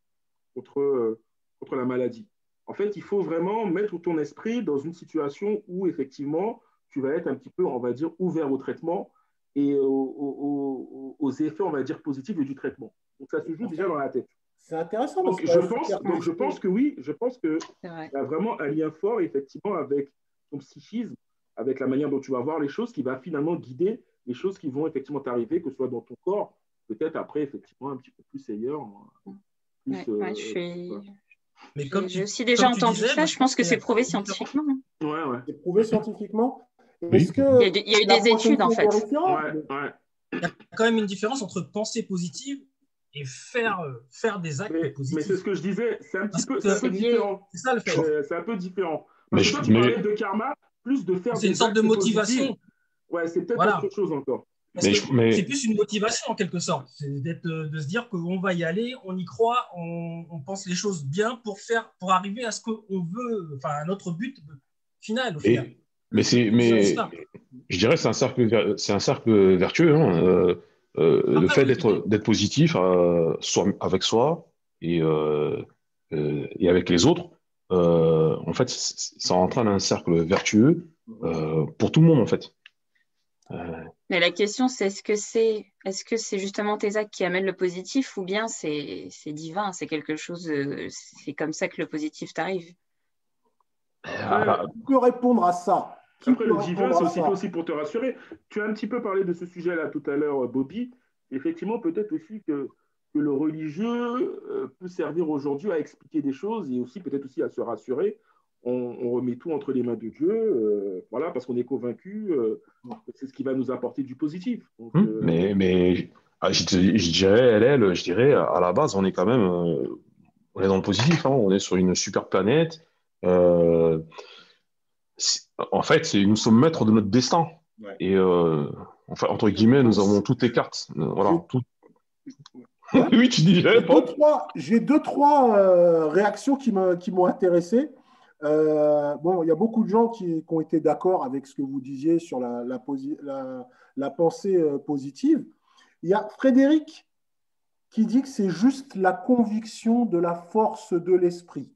contre, contre la maladie. En fait, il faut vraiment mettre ton esprit dans une situation où, effectivement, tu vas être un petit peu, on va dire, ouvert au traitement et aux, effets, on va dire, positifs du traitement. Donc, ça se joue déjà dans la tête. C'est intéressant. Donc, je pense, donc, je pense que oui, je pense qu'il y a vraiment un lien fort, effectivement, avec ton psychisme, avec la manière dont tu vas voir les choses, qui va finalement guider les choses qui vont effectivement t'arriver, que ce soit dans ton corps peut-être après, effectivement, un petit peu plus ailleurs. Plus, ouais, euh, je, suis, Mais comme j'ai aussi déjà entendu ça, je pense que c'est prouvé scientifiquement. Ouais, ouais. C'est prouvé scientifiquement. il, y a, eu des études en fait. Ouais, Il y a quand même une différence entre penser positive et faire, euh, faire des actes positifs. Mais c'est ce que je disais, c'est un petit peu, différent. C'est ça le fait. C'est un peu différent. mais je, tu parlais de karma, plus de faire C'est une sorte de motivation. Ouais, c'est peut-être autre chose encore. C'est plus une motivation en quelque sorte. C'est euh, de se dire qu'on va y aller, on y croit, on, pense les choses bien pour, faire, pour arriver à ce qu'on veut, enfin à notre but final au final. mais c'est, mais je dirais c'est un cercle, c'est un cercle vertueux. Hein. Euh, euh, le fait d'être, d'être positif soit avec soi et, et avec les autres, en fait, ça entraîne un cercle vertueux pour tout le monde en fait. Mais la question, c'est est-ce que c'est est-ce que c'est justement tes actes qui amènent le positif ou bien c'est divin, c'est quelque chose, c'est comme ça que le positif t'arrive? Euh, Qui peut répondre à ça. Après, le divin, c'est aussi, pour te rassurer. Tu as un petit peu parlé de ce sujet-là tout à l'heure, Bobby. Effectivement, peut-être aussi que, que, le religieux euh, peut servir aujourd'hui à expliquer des choses et aussi peut-être aussi à se rassurer on, remet tout entre les mains de Dieu, euh, voilà, parce qu'on est convaincu euh, que c'est ce qui va nous apporter du positif. Hum, euh, mais, mais ah, je, dirais, elle, je dirais, à la base, on est quand même, on est dans le positif, hein. on est sur une super planète. en fait, nous sommes maîtres de notre destin. Et enfin, entre guillemets, nous avons toutes les cartes. Voilà, oui, tu dis. J'ai deux, trois, réactions qui m'ont intéressé. Euh, bon, il y a beaucoup de gens qui, ont été d'accord avec ce que vous disiez sur la, la, pensée euh, positive. Il y a Frédéric qui dit que c'est juste la conviction de la force de l'esprit.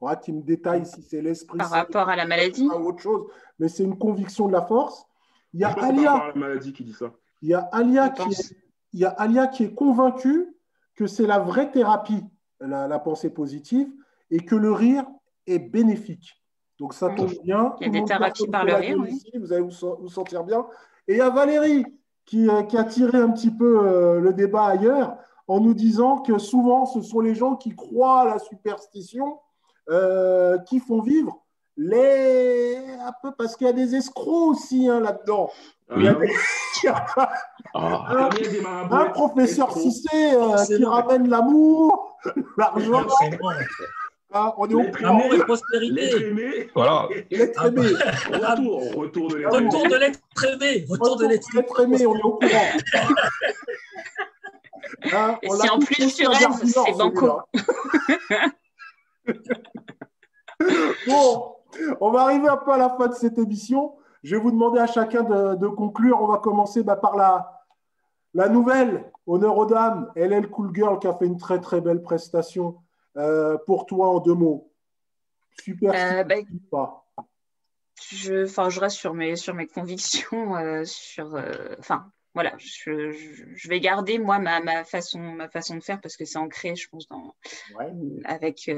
Voilà, qui me détaille si c'est l'esprit. Par rapport à la maladie ou autre chose, mais c'est une conviction de la force. Il y a Alia. qui dit ça. Il y a Alia qui est, il y a Alia qui est convaincu que c'est la vraie thérapie, la pensée positive, et que le rire est bénéfique. Donc ça tombe bien. Il y a des thérapies par le rire. vous allez vous, sentir bien. Et il y a Valérie qui, euh, qui a tiré un petit peu euh, le débat ailleurs en nous disant que souvent ce sont les gens qui croient à la superstition euh, qui font vivre les un peu parce qu'il y a des escrocs aussi hein, là-dedans. Ah. un, professeur Cissé qui ramène l'amour, l'argent. Ah, on est au Amour et prospérité. Voilà. L'être aimé. Retour, retour de l'être aimé. Retour de l'être aimé. Retour de l'être aimé, on est au courant. Et si en plus tu rêves, c'est banco. bon, on va arriver un peu à la fin de cette émission. Je vais vous demander à chacun de, de conclure. On va commencer bah, par la, la nouvelle. Honneur aux dames. LL Cool Girl qui a fait une très très belle prestation. Euh, pour toi, en deux mots Super. Euh, pas? je, je reste sur mes, sur mes convictions. Euh, sur, enfin, voilà, je, je, vais garder moi ma, ma, façon, ma façon de faire parce que c'est ancré, je pense, dans, avec,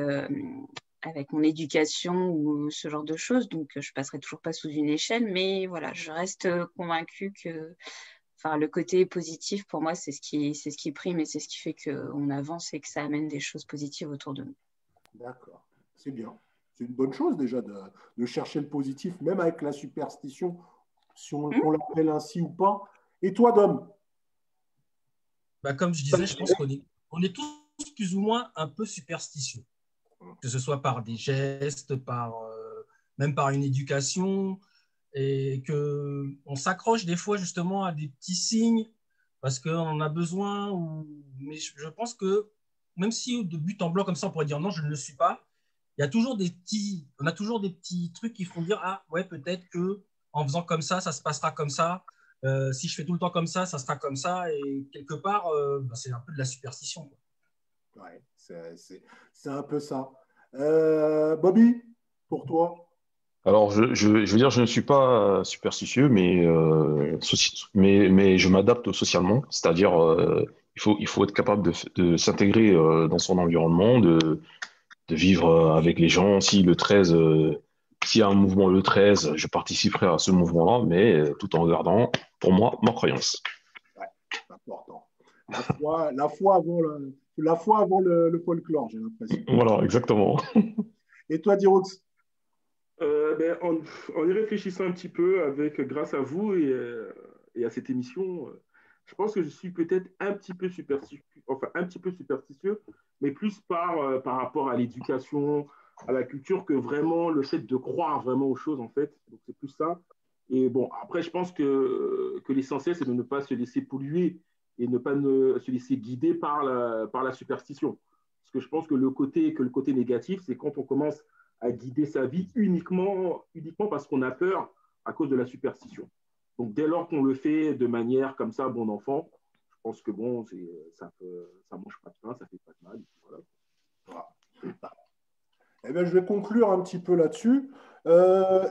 avec mon éducation ou ce genre de choses. Donc, je passerai toujours pas sous une échelle, mais voilà, je reste convaincue que enfin, le côté positif, pour moi, c'est ce qui, c'est ce qui prime et c'est ce qui fait qu'on avance et que ça amène des choses positives autour de nous. D'accord, c'est bien. C'est une bonne chose déjà de, chercher le positif, même avec la superstition, si on, hmm? l'appelle ainsi ou pas. Et toi, Dom? Bah, Comme je disais, je pense qu'on est, on est tous plus ou moins un peu superstitieux, que ce soit par des gestes, par, euh, même par une éducation et qu'on s'accroche des fois justement à des petits signes parce qu'on a besoin. Mais je pense que même si de but en blanc comme ça, on pourrait dire non, je ne le suis pas, il y a toujours des petits, on a toujours des petits trucs qui font dire ah ouais peut-être que en faisant comme ça, ça se passera comme ça. Euh, si je fais tout le temps comme ça, ça sera comme ça. Et quelque part, euh, bah, c'est un peu de la superstition. Ouais, c'est un peu ça. Euh, Bobby, pour toi alors, je, je, veux dire, je ne suis pas superstitieux, mais, euh, mais, mais je m'adapte socialement. C'est-à-dire, euh, il, faut, il faut être capable de, de s'intégrer euh, dans son environnement, de, de vivre avec les gens. Si le 13, s'il y a un mouvement le 13, je participerai à ce mouvement-là, mais tout en gardant, pour moi, ma croyance. Ouais, c'est important. La foi, la foi avant le... la foi avant le, folklore, j'ai l'impression. Voilà, exactement. Et toi, Dirox? Euh, ben, en, y réfléchissant un petit peu, avec grâce à vous et, euh, à cette émission, euh, je pense que je suis peut-être un petit peu superstitieux, enfin un petit peu superstitieux, mais plus par, par rapport à l'éducation, à la culture, que vraiment le fait de croire vraiment aux choses en fait. Donc c'est plus ça. Et bon, après, je pense que, l'essentiel, c'est de ne pas se laisser polluer et ne pas se laisser guider par la, par la superstition. Parce que je pense que le côté, que le côté négatif, c'est quand on commence à guider sa vie uniquement, uniquement parce qu'on a peur à cause de la superstition. Donc, dès lors qu'on le fait de manière comme ça, bon enfant, je pense que bon, ça ne ça mange pas de pain, ça fait pas de mal. Voilà. Eh bien, je vais conclure un petit peu là-dessus. Euh,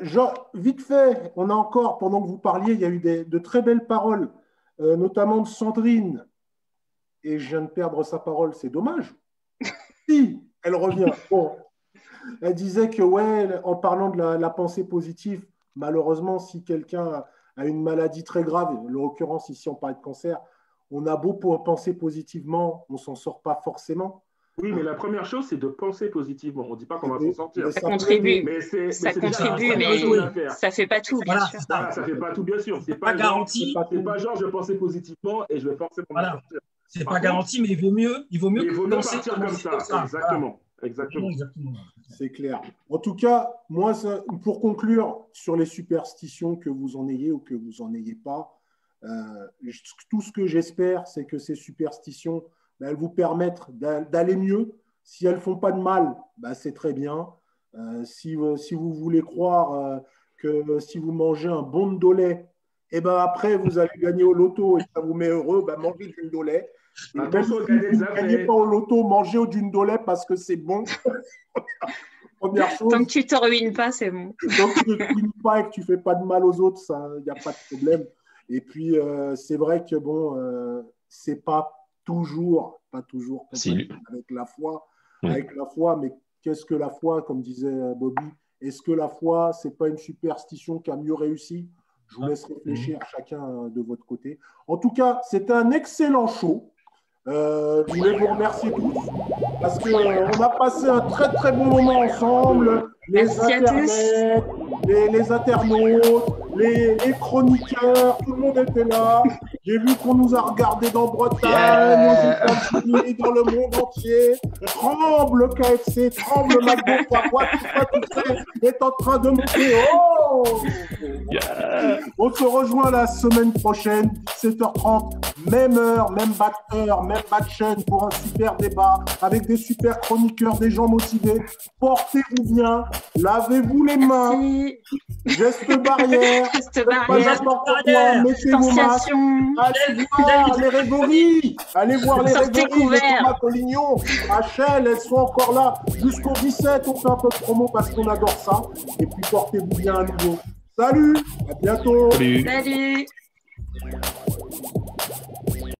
vite fait, on a encore, pendant que vous parliez, il y a eu de très belles paroles, euh, notamment de Sandrine. Et je viens de perdre sa parole, c'est dommage. si, elle revient. Bon, elle disait que, ouais, en parlant de la, pensée positive, malheureusement, si quelqu'un a une maladie très grave, en l'occurrence, ici, on parle de cancer, on a beau pour penser positivement, on ne s'en sort pas forcément. Oui, mais la première chose, c'est de penser positivement. On ne dit pas qu'on va s'en sortir. Ça contribue, mais, ça contribue, mais ça ne fait pas tout, bien sûr. ça ne fait pas tout, bien sûr. C'est pas, pas garanti. C'est pas, genre, je pensais positivement et je vais forcément voilà. sortir. C'est pas garanti, mais il vaut mieux, il vaut mieux, il vaut mieux partir comme ça. Exactement. Exactement. C'est clair. En tout cas, moi, pour conclure sur les superstitions, que vous en ayez ou que vous en ayez pas, euh, tout ce que j'espère, c'est que ces superstitions, ben, elles vous permettent d'aller mieux. Si elles ne font pas de mal, ben, c'est très bien. Euh, si, si, vous voulez croire euh, que si vous mangez un bon de lait, et ben après, vous allez gagner au loto et ça vous met heureux, ben, mangez du lait. Si ne gagnez pas au loto, mangez au lait parce que c'est bon. Première chose. Tant que tu ne te ruines pas, c'est bon. Tant que tu ne te ruines pas et que tu ne fais pas de mal aux autres, il n'y a pas de problème. Et puis, euh, c'est vrai que bon, euh, c'est pas toujours, pas toujours avec la foi. Avec la foi, mais qu'est-ce que la foi, comme disait Bobby? Est-ce que la foi, c'est pas une superstition qui a mieux réussi? Je vous laisse réfléchir chacun de votre côté. En tout cas, c'était un excellent show. Euh, je voulais vous remercier tous parce qu'on euh, a passé un très très bon moment ensemble. Les les, les, internautes, les, les, chroniqueurs, tout le monde était là. J'ai vu qu'on nous a regardé dans Bretagne, yeah. aux dans le monde entier. Tremble KFC, tremble McDo, quoi, tout ça, tout ça est en train de monter. Oh yeah. On se rejoint la semaine prochaine, 17h30, même heure, même batteur, même chaîne pour un super débat avec des super chroniqueurs, des gens motivés. Portez-vous bien, lavez-vous les mains, geste barrière, geste barrière, mettez vos masques. Allez voir les rêveries Allez voir les rêveries de Thomas Collignon. Rachel, elles sont encore là. Jusqu'au 17, on fait un peu de promo parce qu'on adore ça. Et puis portez-vous bien à nouveau. Salut À bientôt Salut, Salut